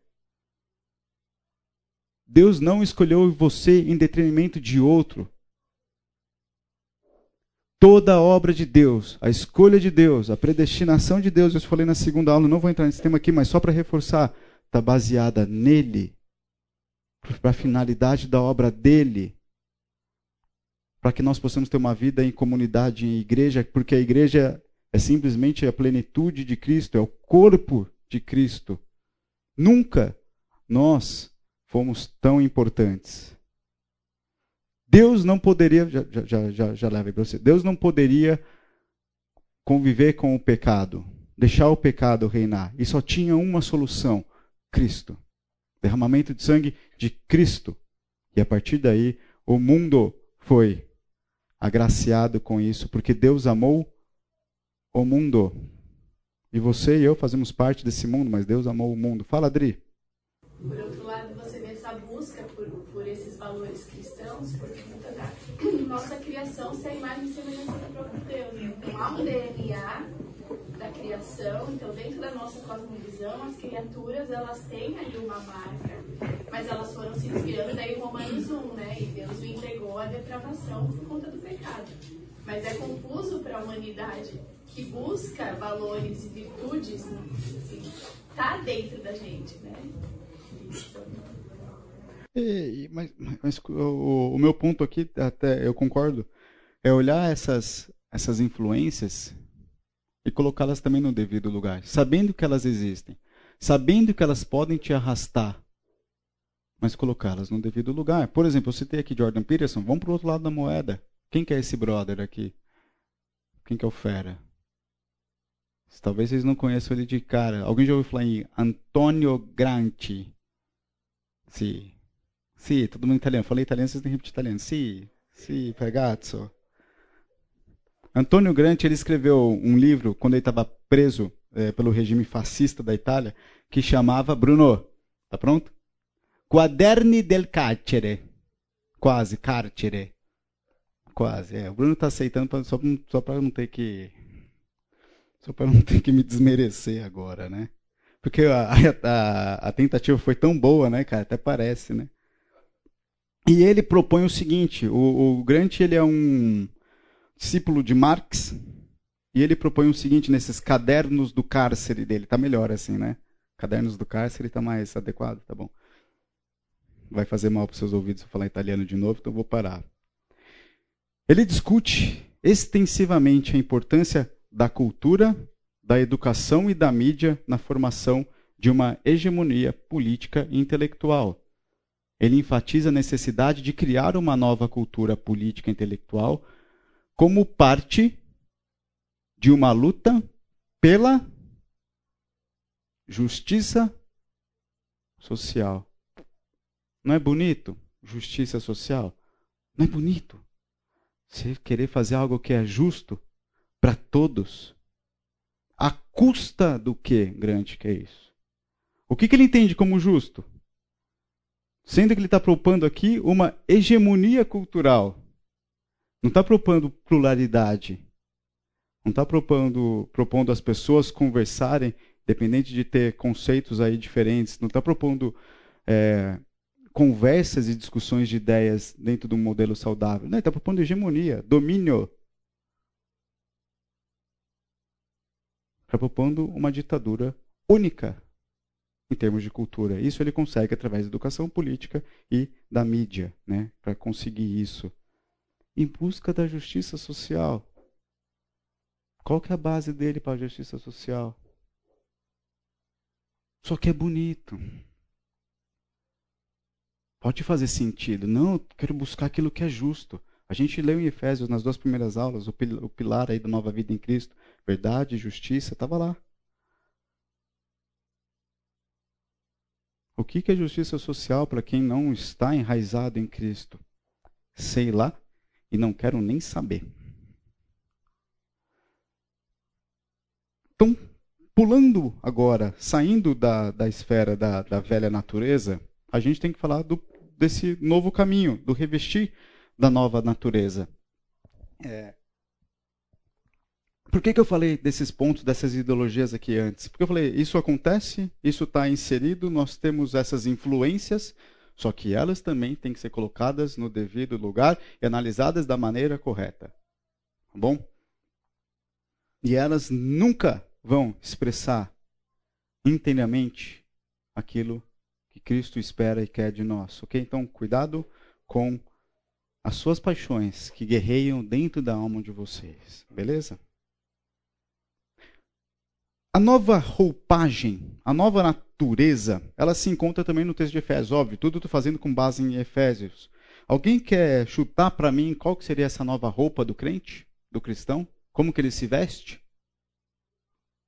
A: Deus não escolheu você em detrimento de outro. Toda a obra de Deus, a escolha de Deus, a predestinação de Deus, eu falei na segunda aula, não vou entrar nesse tema aqui, mas só para reforçar, está baseada nele, para a finalidade da obra dele, para que nós possamos ter uma vida em comunidade, em igreja, porque a igreja é simplesmente a plenitude de Cristo, é o corpo de Cristo. Nunca nós fomos tão importantes. Deus não poderia, já, já, já, já leva para você, Deus não poderia conviver com o pecado, deixar o pecado reinar. E só tinha uma solução: Cristo. Derramamento de sangue de Cristo. E a partir daí, o mundo foi agraciado com isso, porque Deus amou o mundo. E você e eu fazemos parte desse mundo, mas Deus amou o mundo. Fala, Adri.
C: Por outro lado, você vê essa busca por, por esses valores cristãos, porque muita da nossa criação se é imagem e semelhança do próprio Deus. Então, um DNA criação, então dentro da nossa cosmovisão, as criaturas, elas têm ali uma marca, mas elas foram se inspirando, daí Romanos 1, né? E Deus o entregou à depravação por conta do pecado. Mas é confuso para a humanidade que busca valores e virtudes, assim, tá dentro da gente, né?
A: Mas, mas o, o, meu ponto aqui, até eu concordo, é olhar essas, essas influências e colocá-las também no devido lugar, sabendo que elas existem, sabendo que elas podem te arrastar, mas colocá-las no devido lugar. Por exemplo, eu citei aqui Jordan Peterson, vamos para o outro lado da moeda. Quem que é esse brother aqui? Quem que é o fera? Talvez vocês não conheçam ele de cara. Alguém já ouviu falar em Antonio Granti? Sì. Sì, todo mundo italiano. Falei italiano, vocês têm que repetir italiano. Sì, sì, ragazzo. Antônio Granti ele escreveu um livro quando ele estava preso é, pelo regime fascista da Itália que chamava Bruno. Tá pronto? Quaderni del carcere. Quase, carcere. Quase. É, o Bruno está aceitando pra, só, só para não ter que só para não ter que me desmerecer agora, né? Porque a, a, a, tentativa foi tão boa, né, cara? Até parece, né? E ele propõe o seguinte: o, o Grant ele é um discípulo de Marx E ele propõe o seguinte nesses cadernos do cárcere dele. Tá melhor assim, né? Cadernos do cárcere tá mais adequado, tá bom. Vai fazer mal para seus ouvidos eu falar italiano de novo, então vou parar. Ele discute extensivamente a importância da cultura, da educação e da mídia na formação de uma hegemonia política e intelectual. Ele enfatiza a necessidade de criar uma nova cultura política e intelectual como parte de uma luta pela justiça social. Não é bonito? Justiça social. Não é bonito? Você querer fazer algo que é justo para todos. A custa do que grande que é isso? O que, que ele entende como justo? Sendo que ele está propondo aqui uma hegemonia cultural. Não está propondo pluralidade. Não está propondo, propondo as pessoas conversarem, dependente de ter conceitos aí diferentes. Não está propondo é, conversas e discussões de ideias dentro de um modelo saudável. Não, está propondo hegemonia, domínio. Está propondo uma ditadura única em termos de cultura. Isso ele consegue através da educação política e da mídia, né, para conseguir isso. Em busca da justiça social. Qual que é a base dele para a justiça social? Só que é bonito. Pode fazer sentido. Não, eu quero buscar aquilo que é justo. A gente leu em Efésios, nas duas primeiras aulas, o pilar aí da nova vida em Cristo. Verdade, justiça, estava lá. O que é justiça social para quem não está enraizado em Cristo? Sei lá e não quero nem saber. Então, pulando agora, saindo da, da esfera da, da velha natureza, a gente tem que falar do, desse novo caminho, do revestir da nova natureza. É... Por que, que eu falei desses pontos, dessas ideologias aqui antes? Porque eu falei, isso acontece, isso está inserido, nós temos essas influências, só que elas também têm que ser colocadas no devido lugar e analisadas da maneira correta. Tá bom? E elas nunca vão expressar inteiramente aquilo que Cristo espera e quer de nós, ok? Então, cuidado com as suas paixões que guerreiam dentro da alma de vocês, beleza? A nova roupagem, a nova natureza, ela se encontra também no texto de Efésios. Óbvio, tudo estou fazendo com base em Efésios. Alguém quer chutar para mim qual que seria essa nova roupa do crente, do cristão? Como que ele se veste?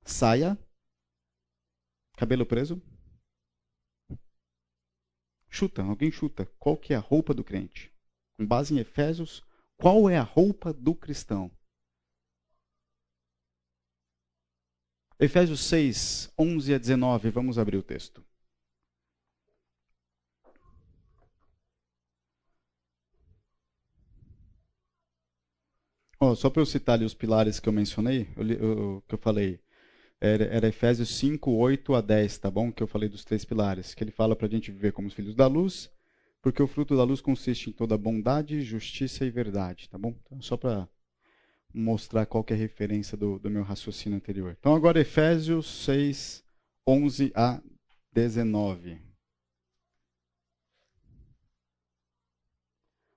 A: Saia, cabelo preso, Chuta, alguém chuta. Qual que é a roupa do crente? Com base em Efésios, qual é a roupa do cristão? Efésios 6, 11 a 19, vamos abrir o texto. Oh, só para eu citar ali os pilares que eu mencionei, eu, eu, que eu falei era, era Efésios 5, 8 a 10, tá bom? Que eu falei dos três pilares. Que ele fala para a gente viver como os filhos da luz, porque o fruto da luz consiste em toda bondade, justiça e verdade, tá bom? Então, só para mostrar qual é a referência do, do meu raciocínio anterior. Então, agora Efésios 6, 11 a 19.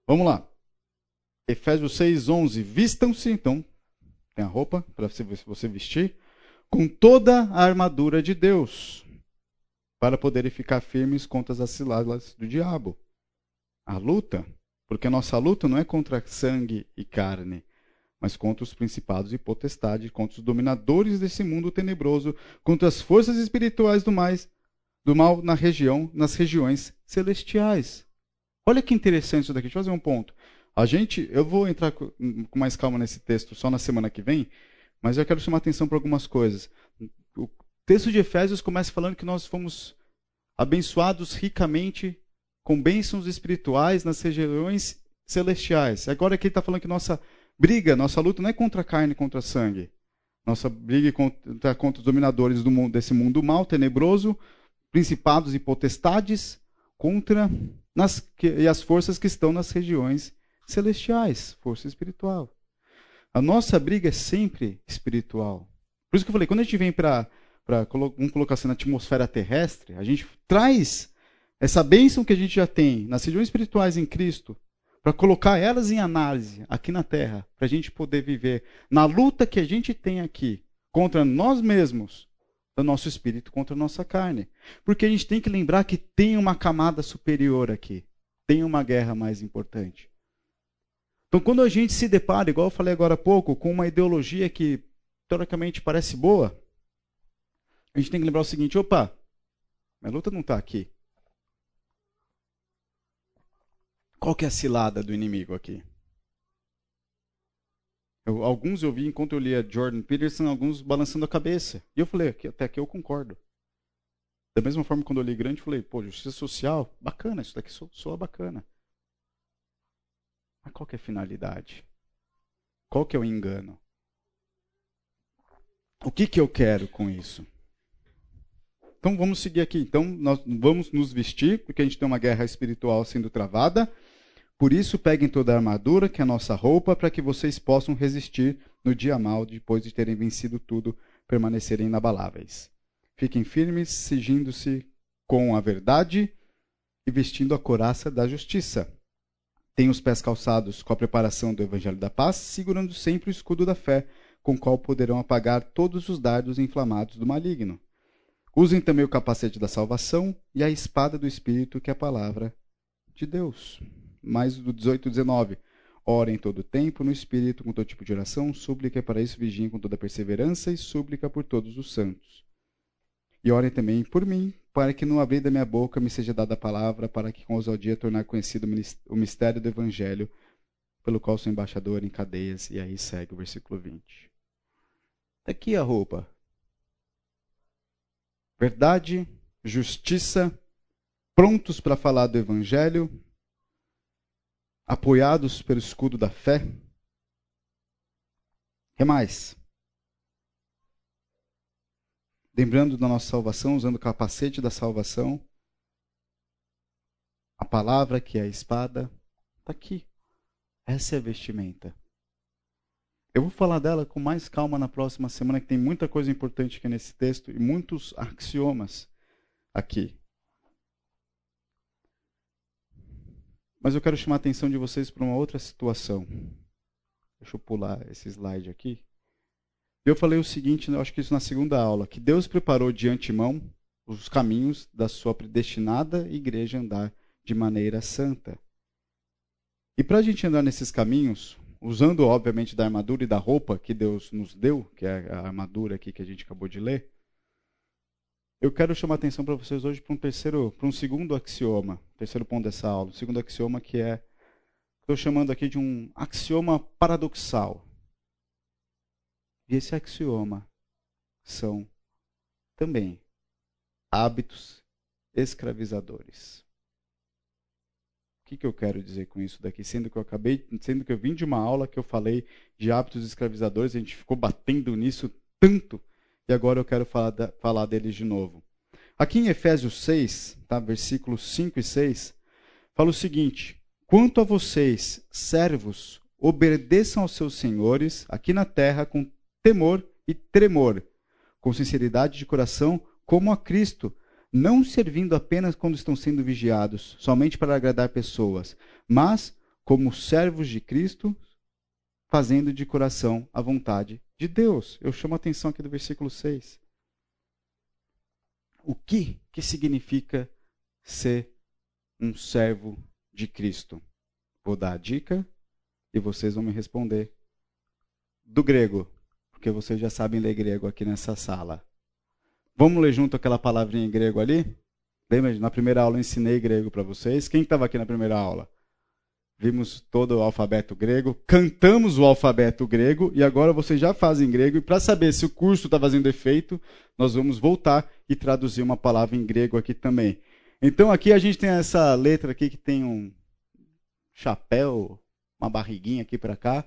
A: Vamos lá. Efésios 6, 11. Vistam-se, então, tem a roupa para você vestir com toda a armadura de Deus, para poderem ficar firmes contra as ciladas do diabo. A luta, porque a nossa luta não é contra sangue e carne, mas contra os principados e potestades, contra os dominadores desse mundo tenebroso, contra as forças espirituais do, mais, do mal na região, nas regiões celestiais. Olha que interessante isso daqui. Deixa eu fazer um ponto. A gente, eu vou entrar com mais calma nesse texto só na semana que vem, mas eu quero chamar atenção para algumas coisas. O texto de Efésios começa falando que nós fomos abençoados ricamente com bênçãos espirituais nas regiões celestiais. Agora aqui ele está falando que nossa briga, nossa luta não é contra a carne, contra sangue. Nossa briga é contra, contra os dominadores do mundo, desse mundo mal, tenebroso, principados e potestades, contra nas, que, e as forças que estão nas regiões celestiais, força espiritual. A nossa briga é sempre espiritual. Por isso que eu falei, quando a gente vem para, vamos colocar assim, na atmosfera terrestre, a gente traz essa bênção que a gente já tem nas regiões espirituais em Cristo, para colocar elas em análise aqui na Terra, para a gente poder viver na luta que a gente tem aqui contra nós mesmos, do nosso espírito contra a nossa carne. Porque a gente tem que lembrar que tem uma camada superior aqui, tem uma guerra mais importante. Então, quando a gente se depara, igual eu falei agora há pouco, com uma ideologia que teoricamente parece boa, a gente tem que lembrar o seguinte: opa, minha luta não está aqui. Qual que é a cilada do inimigo aqui? Eu, alguns eu vi enquanto eu lia Jordan Peterson, alguns balançando a cabeça. E eu falei, até aqui eu concordo. Da mesma forma, quando eu li grande, eu falei, pô, justiça social, bacana, isso daqui soa bacana. Mas qual que é a finalidade? Qual que é o engano? O que, que eu quero com isso? Então vamos seguir aqui. Então nós vamos nos vestir, porque a gente tem uma guerra espiritual sendo travada. Por isso, peguem toda a armadura, que é a nossa roupa, para que vocês possam resistir no dia mal, depois de terem vencido tudo, permanecerem inabaláveis. Fiquem firmes, sigindo-se com a verdade e vestindo a coraça da justiça. Tenham os pés calçados com a preparação do evangelho da paz, segurando sempre o escudo da fé, com o qual poderão apagar todos os dardos inflamados do maligno. Usem também o capacete da salvação e a espada do Espírito, que é a palavra de Deus. Mais do 18 e 19. Orem todo o tempo no Espírito, com todo tipo de oração, súplica para isso vigiem com toda perseverança e súplica por todos os santos. E orem também por mim, para que no abrir da minha boca me seja dada a palavra, para que com ousadia tornar conhecido o mistério do Evangelho, pelo qual sou embaixador em cadeias. E aí segue o versículo 20. Tá aqui a roupa. Verdade, justiça, prontos para falar do Evangelho, apoiados pelo escudo da fé. Que mais? lembrando da nossa salvação, usando o capacete da salvação. A palavra que é a espada está aqui. Essa é a vestimenta. Eu vou falar dela com mais calma na próxima semana, que tem muita coisa importante aqui nesse texto e muitos axiomas aqui. Mas eu quero chamar a atenção de vocês para uma outra situação. Deixa eu pular esse slide aqui. Eu falei o seguinte, eu acho que isso na segunda aula, que Deus preparou de antemão os caminhos da sua predestinada igreja andar de maneira santa. E para a gente andar nesses caminhos, usando obviamente da armadura e da roupa que Deus nos deu, que é a armadura aqui que a gente acabou de ler, eu quero chamar a atenção para vocês hoje para um terceiro, para um segundo axioma, terceiro ponto dessa aula, o segundo axioma que é, estou chamando aqui de um axioma paradoxal. E esse axioma são também hábitos escravizadores. O que, que eu quero dizer com isso daqui? Sendo que eu acabei, sendo que eu vim de uma aula que eu falei de hábitos escravizadores, a gente ficou batendo nisso tanto, e agora eu quero falar, da, falar deles de novo. Aqui em Efésios 6, tá, versículos 5 e 6, fala o seguinte: Quanto a vocês, servos, obedeçam aos seus senhores aqui na terra com temor e tremor, com sinceridade de coração, como a Cristo, não servindo apenas quando estão sendo vigiados, somente para agradar pessoas, mas como servos de Cristo, fazendo de coração a vontade de Deus. Eu chamo a atenção aqui do versículo 6. O que, que significa ser um servo de Cristo? Vou dar a dica e vocês vão me responder. Do grego, porque vocês já sabem ler grego aqui nessa sala. Vamos ler junto aquela palavrinha em grego ali? Lembra? Na primeira aula eu ensinei grego para vocês. Quem estava aqui na primeira aula? Vimos todo o alfabeto grego, cantamos o alfabeto grego e agora vocês já fazem grego. E para saber se o curso está fazendo efeito, nós vamos voltar e traduzir uma palavra em grego aqui também. Então aqui a gente tem essa letra aqui que tem um chapéu, uma barriguinha aqui para cá,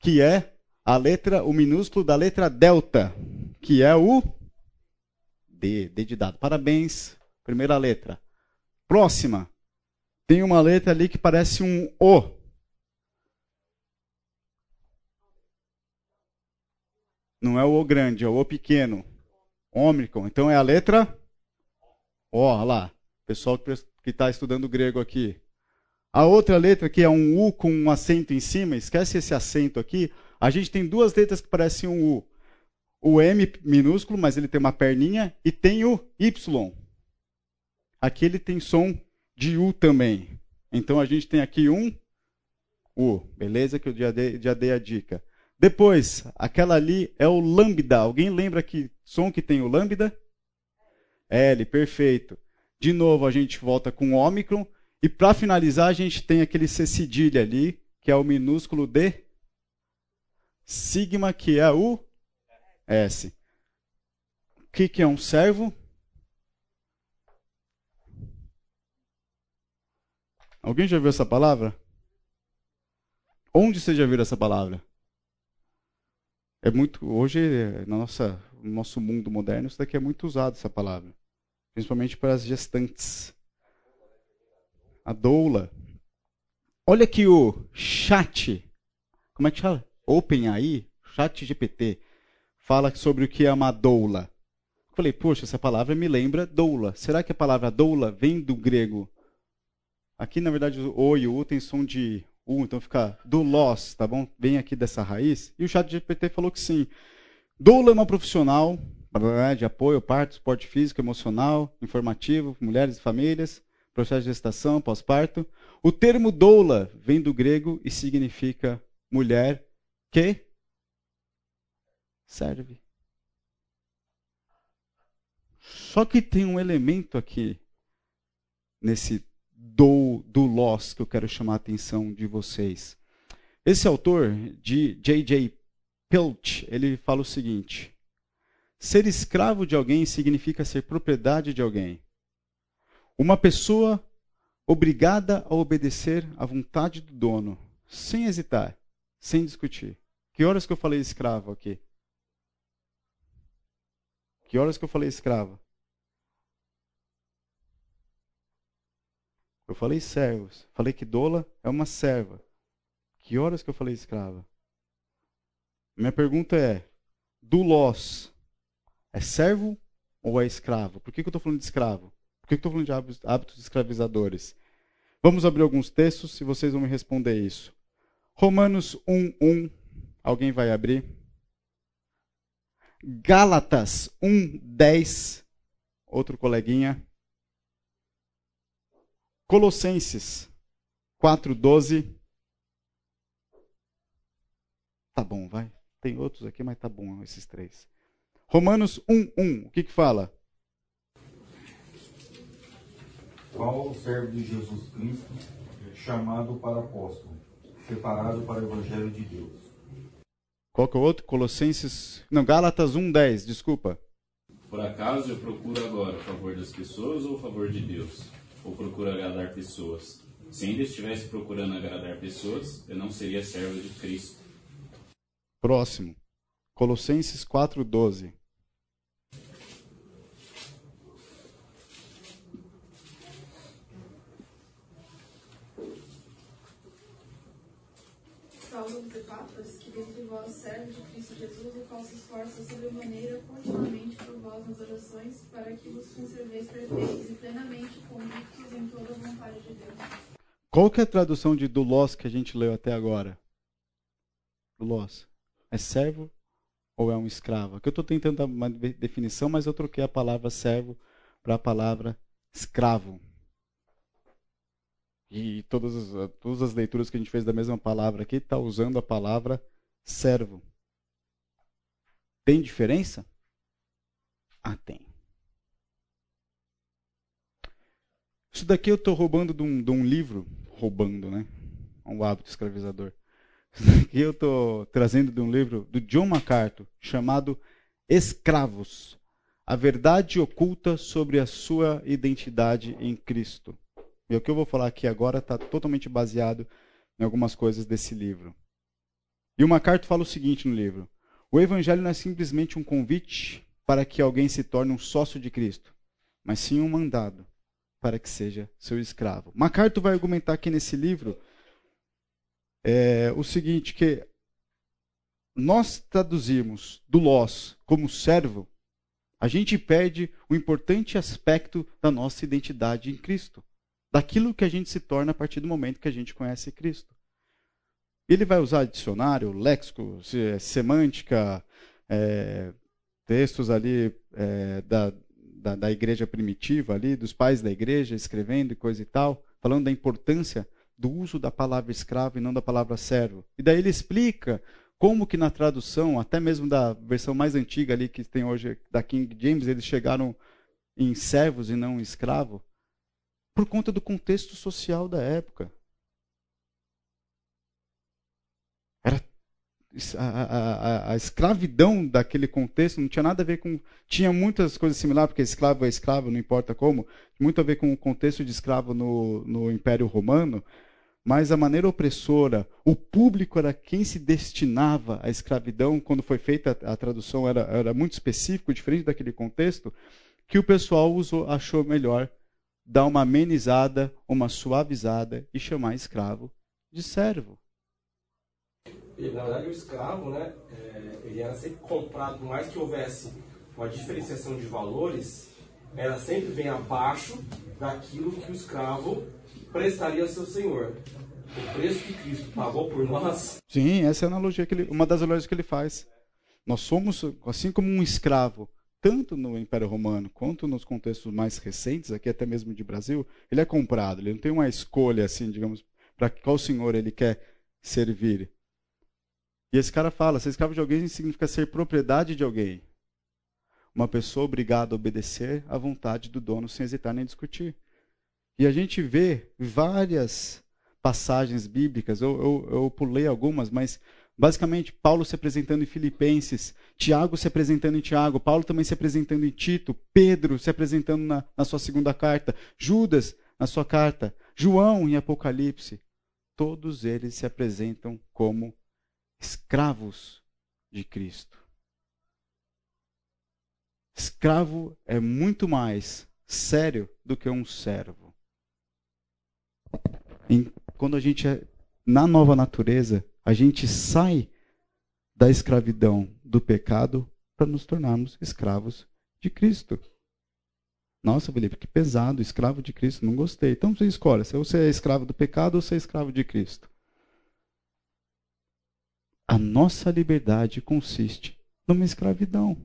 A: que é a letra, o minúsculo da letra delta, que é o D, D de dado. Parabéns, primeira letra. Próxima. Tem uma letra ali que parece um O. Não é o O grande, é o O pequeno. Ômicron. Então é a letra Ó, lá. Pessoal que está estudando grego aqui. A outra letra que é um U com um acento em cima, esquece esse acento aqui. A gente tem duas letras que parecem um U. O M minúsculo, mas ele tem uma perninha, e tem o Y. Aqui ele tem som de U também. Então a gente tem aqui um U. Beleza? Que eu já dei, já dei a dica. Depois, aquela ali é o lambda. Alguém lembra que som que tem o lambda? L, perfeito. De novo, a gente volta com ômicron. E para finalizar, a gente tem aquele C cedilha ali, que é o minúsculo D. Sigma, que é o S. O que, que é um servo? Alguém já viu essa palavra? Onde você já viu essa palavra? É muito hoje na nossa no nosso mundo moderno isso daqui é muito usado essa palavra, principalmente para as gestantes. A doula. Olha aqui o chat. Como é que chama? OpenAI, chat GPT, fala sobre o que é uma doula. Falei, poxa, essa palavra me lembra doula. Será que a palavra doula vem do grego? Aqui, na verdade, o O e o U tem som de U, então fica doulos, tá bom? Vem aqui dessa raiz. E o chat GPT falou que sim. Doula é uma profissional de apoio, parto, suporte físico, emocional, informativo, mulheres e famílias, processo de gestação, pós-parto. O termo doula vem do grego e significa mulher que serve. Só que tem um elemento aqui nesse do do loss que eu quero chamar a atenção de vocês. Esse autor de J.J. Pilch, ele fala o seguinte: Ser escravo de alguém significa ser propriedade de alguém. Uma pessoa obrigada a obedecer à vontade do dono, sem hesitar, sem discutir. Que horas que eu falei escravo aqui? Que horas que eu falei escravo? Eu falei servos. Falei que dola é uma serva. Que horas que eu falei escrava? Minha pergunta é: doulos é servo ou é escravo? Por que, que eu estou falando de escravo? Por que, que eu estou falando de hábitos, escravizadores? Vamos abrir alguns textos e vocês vão me responder isso. Romanos 1:1. Alguém vai abrir? Gálatas 1:10. Outro coleguinha. Colossenses 4:12. Tá bom, vai. Tem outros aqui, mas tá bom esses três. Romanos 1:1. O que que fala?
I: Paulo, servo de Jesus Cristo, chamado para apóstolo, separado para o evangelho de Deus.
A: Qual que é o outro? Colossenses, não, Gálatas 1:10, desculpa.
G: Por acaso eu procuro agora o favor das pessoas ou o favor de Deus? Ou procuro agradar pessoas? Se ainda estivesse procurando agradar pessoas, eu não seria servo de Cristo.
A: Próximo. Colossenses 4:12.
J: Paulo de Papas, que dentre vós serve de Jesus, o qual se esforça sobremaneira continuamente por vós nas orações, para que vos conserveis perfeitos e plenamente convictos em toda a vontade de Deus.
A: Qual que é a tradução de doulos que a gente leu até agora? Doulos. É servo ou é um escravo? Aqui eu estou tentando dar uma definição, mas eu troquei a palavra servo para a palavra escravo. E todas as, todas as leituras que a gente fez da mesma palavra aqui está usando a palavra servo. Tem diferença? Ah, tem. Isso daqui eu estou roubando de um, de um, livro, roubando, né? Um hábito escravizador. Isso daqui eu estou trazendo de um livro do John MacArthur chamado Escravos: A Verdade Oculta sobre a Sua Identidade em Cristo. E o que eu vou falar aqui agora está totalmente baseado em algumas coisas desse livro. E o MacArthur fala o seguinte no livro: O Evangelho não é simplesmente um convite para que alguém se torne um sócio de Cristo, mas sim um mandado para que seja seu escravo. MacArthur vai argumentar aqui nesse livro é, o seguinte: que nós traduzirmos do los como servo, a gente perde o importante aspecto da nossa identidade em Cristo, daquilo que a gente se torna a partir do momento que a gente conhece Cristo. Ele vai usar dicionário, léxico, semântica, é, textos ali é, da, da, da, igreja primitiva, ali, dos pais da igreja, escrevendo e coisa e tal, falando da importância do uso da palavra escravo e não da palavra servo. E daí ele explica como que na tradução, até mesmo da versão mais antiga ali que tem hoje da King James, eles chegaram em servos e não escravo, por conta do contexto social da época. Era a, a, a, escravidão daquele contexto não tinha nada a ver com. Tinha muitas coisas similares, porque escravo é escravo, não importa como. Muito a ver com o contexto de escravo no, no Império Romano mas a maneira opressora, o público era quem se destinava à escravidão, quando foi feita a, tradução era, era muito específico, diferente daquele contexto, que o pessoal usou, achou melhor dar uma amenizada, uma suavizada e chamar escravo de servo.
B: E, na verdade, o escravo, né, é, ele era sempre comprado, por mais que houvesse uma diferenciação de valores, era sempre bem abaixo daquilo que o escravo prestaria ao seu senhor o preço que Cristo pagou por nós.
A: Sim, essa é a analogia que ele, uma das analogias que ele faz. Nós somos, assim como um escravo, tanto no Império Romano quanto nos contextos mais recentes, aqui até mesmo de Brasil, ele é comprado. Ele não tem uma escolha, assim, digamos, para qual senhor ele quer servir. E esse cara fala: ser escravo de alguém significa ser propriedade de alguém. Uma pessoa obrigada a obedecer à vontade do dono sem hesitar nem discutir. E a gente vê várias passagens bíblicas, eu, eu, eu pulei algumas, mas basicamente Paulo se apresentando em Filipenses, Tiago se apresentando em Tiago, Paulo também se apresentando em Tito, Pedro se apresentando na, na sua segunda carta, Judas na sua carta, João em Apocalipse. Todos eles se apresentam como escravos de Cristo. Escravo é muito mais sério do que um servo. Em quando a gente é na nova natureza, a gente sai da escravidão do pecado para nos tornarmos escravos de Cristo. Nossa, Felipe, que pesado, escravo de Cristo, não gostei. Então você escolhe, se você é escravo do pecado ou você é escravo de Cristo. A nossa liberdade consiste numa escravidão.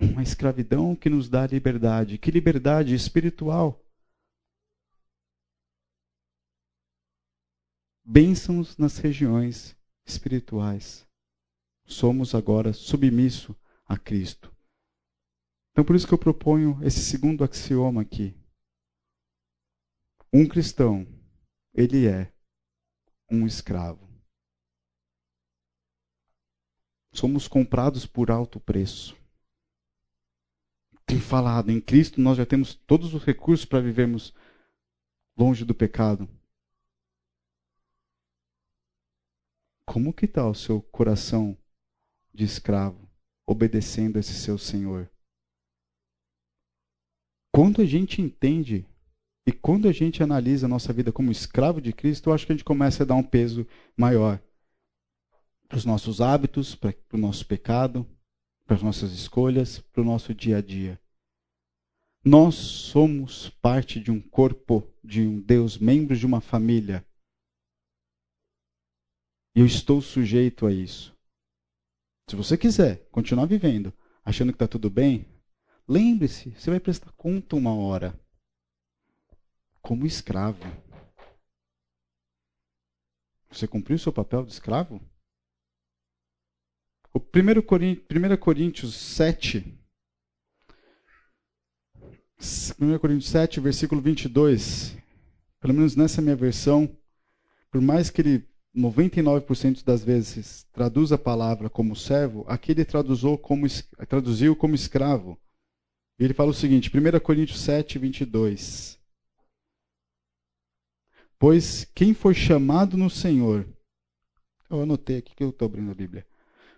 A: Uma escravidão que nos dá liberdade. Que liberdade espiritual? bênçãos nas regiões espirituais. Somos agora submisso a Cristo. Então, por isso que eu proponho esse segundo axioma aqui. Um cristão, ele é um escravo. Somos comprados por alto preço. Tem falado, em Cristo nós já temos todos os recursos para vivermos longe do pecado. Como que está o seu coração de escravo, obedecendo esse seu Senhor? Quando a gente entende e quando a gente analisa a nossa vida como escravo de Cristo, eu acho que a gente começa a dar um peso maior para os nossos hábitos, para o nosso pecado, para as nossas escolhas, para o nosso dia a dia. Nós somos parte de um corpo, de um Deus, membros de uma família. E eu estou sujeito a isso. Se você quiser continuar vivendo achando que está tudo bem, lembre-se, você vai prestar conta uma hora. Como escravo. Você cumpriu o seu papel de escravo? O 1 Coríntios, 1 Coríntios 7, 1 Coríntios 7, versículo 22, pelo menos nessa minha versão, por mais que ele 99% das vezes traduz a palavra como servo, aqui ele como, traduziu como escravo. Ele fala o seguinte, 1 Coríntios 7, 22. Pois quem foi chamado no Senhor, eu anotei aqui que eu estou abrindo a Bíblia.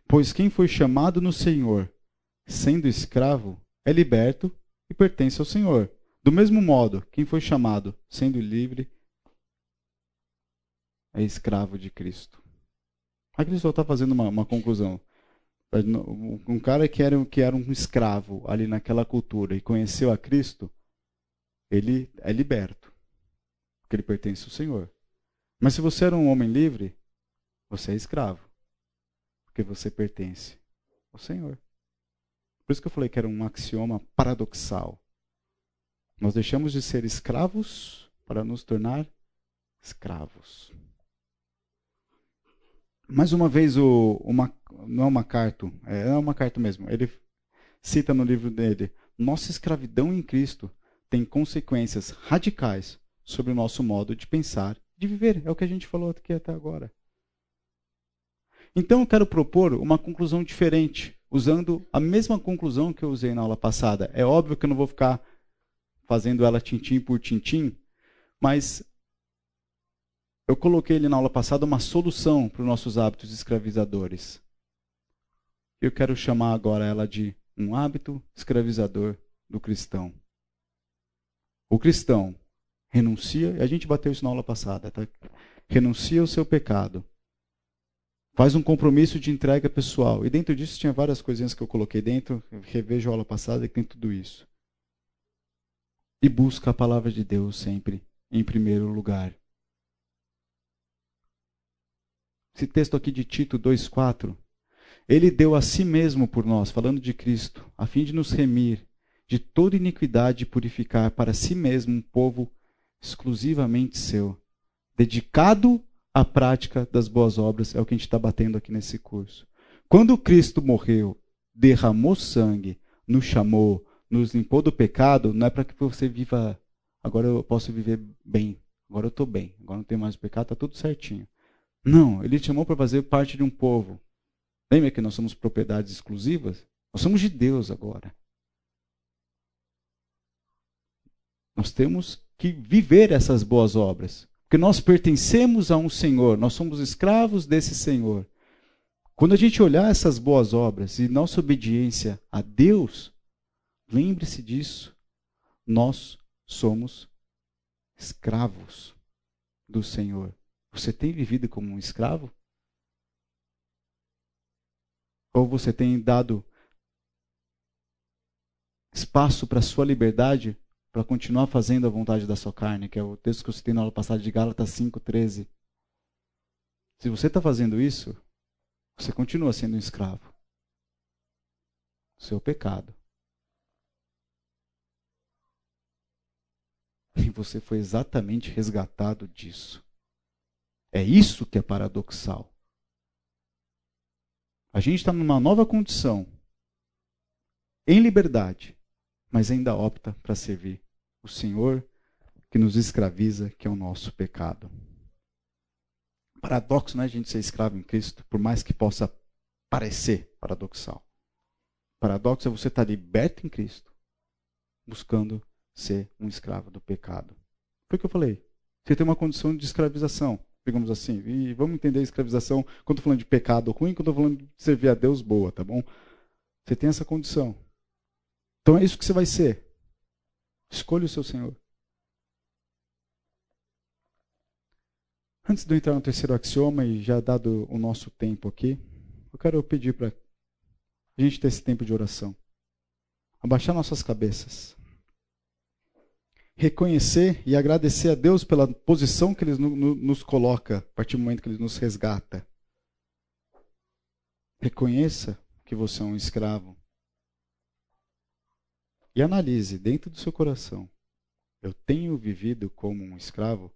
A: Pois quem foi chamado no Senhor, sendo escravo, é liberto e pertence ao Senhor. Do mesmo modo, quem foi chamado, sendo livre, é escravo de Cristo. Aqui só está fazendo uma, uma, conclusão. Um cara que era, que era um escravo ali naquela cultura e conheceu a Cristo, ele é liberto. Porque ele pertence ao Senhor. Mas se você era um homem livre, você é escravo. Porque você pertence ao Senhor. Por isso que eu falei que era um axioma paradoxal. Nós deixamos de ser escravos para nos tornar escravos. Mais uma vez, o, uma, não é uma carta, é, é uma carta mesmo. Ele cita no livro dele: Nossa escravidão em Cristo tem consequências radicais sobre o nosso modo de pensar, de viver. É o que a gente falou aqui até agora. Então eu quero propor uma conclusão diferente, usando a mesma conclusão que eu usei na aula passada. É óbvio que eu não vou ficar fazendo ela tintim por tintim, mas eu coloquei na aula passada uma solução para os nossos hábitos escravizadores. Eu quero chamar agora ela de um hábito escravizador do cristão. O cristão renuncia, e a gente bateu isso na aula passada, tá? renuncia ao seu pecado, faz um compromisso de entrega pessoal, e dentro disso tinha várias coisinhas que eu coloquei dentro, eu revejo a aula passada e tem tudo isso. E busca a palavra de Deus sempre em primeiro lugar. Esse texto aqui de Tito 2,4. Ele deu a si mesmo por nós, falando de Cristo, a fim de nos remir de toda iniquidade e purificar para si mesmo um povo exclusivamente seu, dedicado à prática das boas obras. É o que a gente está batendo aqui nesse curso. Quando Cristo morreu, derramou sangue, nos chamou, nos limpou do pecado, não é para que você viva. Agora eu posso viver bem. Agora eu estou bem. Agora não tenho mais pecado, está tudo certinho. Não, ele te chamou para fazer parte de um povo. Lembra que nós somos propriedades exclusivas? Nós somos de Deus agora. Nós temos que viver essas boas obras. Porque nós pertencemos a um Senhor, nós somos escravos desse Senhor. Quando a gente olhar essas boas obras e nossa obediência a Deus, lembre-se disso. Nós somos escravos do Senhor. Você tem vivido como um escravo? Ou você tem dado espaço para sua liberdade para continuar fazendo a vontade da sua carne, que é o texto que eu citei na aula passada de Gálatas 5,13. Se você está fazendo isso, você continua sendo um escravo. Seu pecado. E você foi exatamente resgatado disso. É isso que é paradoxal. A gente está numa nova condição, em liberdade, mas ainda opta para servir o Senhor que nos escraviza, que é o nosso pecado. Paradoxo não é a gente ser escravo em Cristo, por mais que possa parecer paradoxal. Paradoxo é você estar liberto em Cristo, buscando ser um escravo do pecado. Foi o que eu falei. Você tem uma condição de escravização digamos assim. E vamos entender a escravização quando estou falando de pecado ruim, quando estou falando de servir a Deus boa, tá bom? Você tem essa condição. Então é isso que você vai ser. Escolha o seu Senhor. Antes de eu entrar no terceiro axioma, e já dado o nosso tempo aqui, eu quero pedir para a gente ter esse tempo de oração. Abaixar nossas cabeças reconhecer e agradecer a Deus pela posição que Ele nos coloca a partir do momento que Ele nos resgata. Reconheça que você é um escravo. E analise dentro do seu coração: eu tenho vivido como um escravo?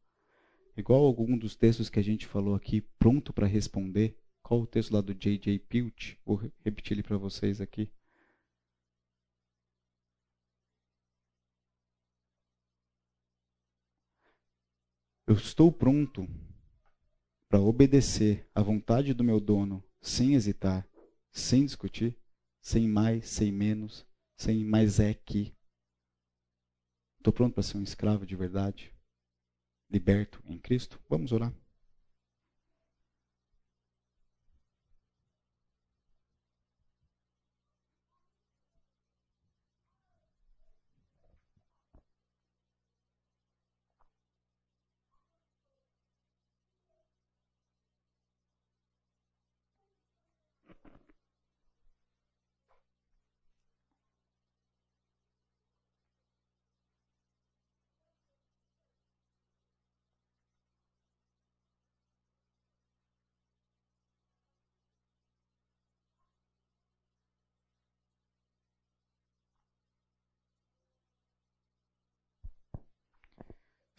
A: Igual algum dos textos que a gente falou aqui, pronto para responder. Qual o texto lá do J.J. Pilch? Vou repetir ele para vocês aqui. Eu estou pronto para obedecer à vontade do meu dono sem hesitar, sem discutir, sem mais, sem menos, sem mais é que. Estou pronto para ser um escravo de verdade, liberto em Cristo? Vamos orar.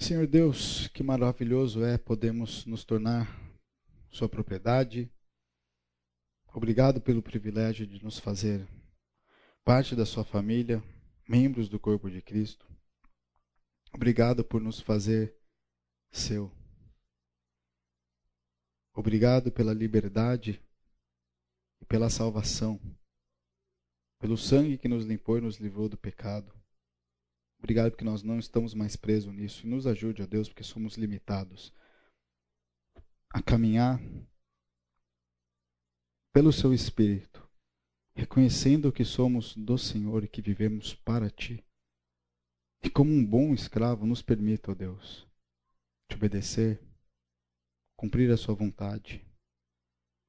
A: Senhor Deus, que maravilhoso é podemos nos tornar Sua propriedade. Obrigado pelo privilégio de nos fazer parte da Sua família, membros do corpo de Cristo. Obrigado por nos fazer seu. Obrigado pela liberdade e pela salvação, pelo sangue que nos limpou e nos livrou do pecado. Obrigado porque nós não estamos mais presos nisso. E nos ajude, ó Deus, porque somos limitados a caminhar pelo Seu Espírito, reconhecendo que somos do Senhor e que vivemos para Ti. E como um bom escravo, nos permita, ó Deus, te obedecer, cumprir a Sua vontade,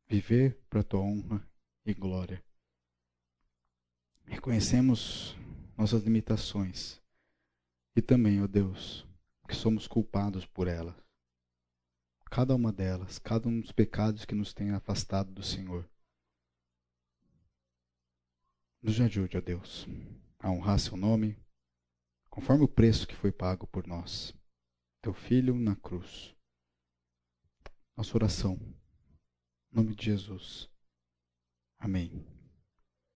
A: viver para a Tua honra e glória. Reconhecemos nossas limitações e também, ó Deus, que somos culpados por elas. Cada uma delas, cada um dos pecados que nos tem afastado do Senhor. Nos ajude, ó Deus, a honrar seu nome, conforme o preço que foi pago por nós, teu Filho na cruz. Nossa oração, em nome de Jesus. Amém.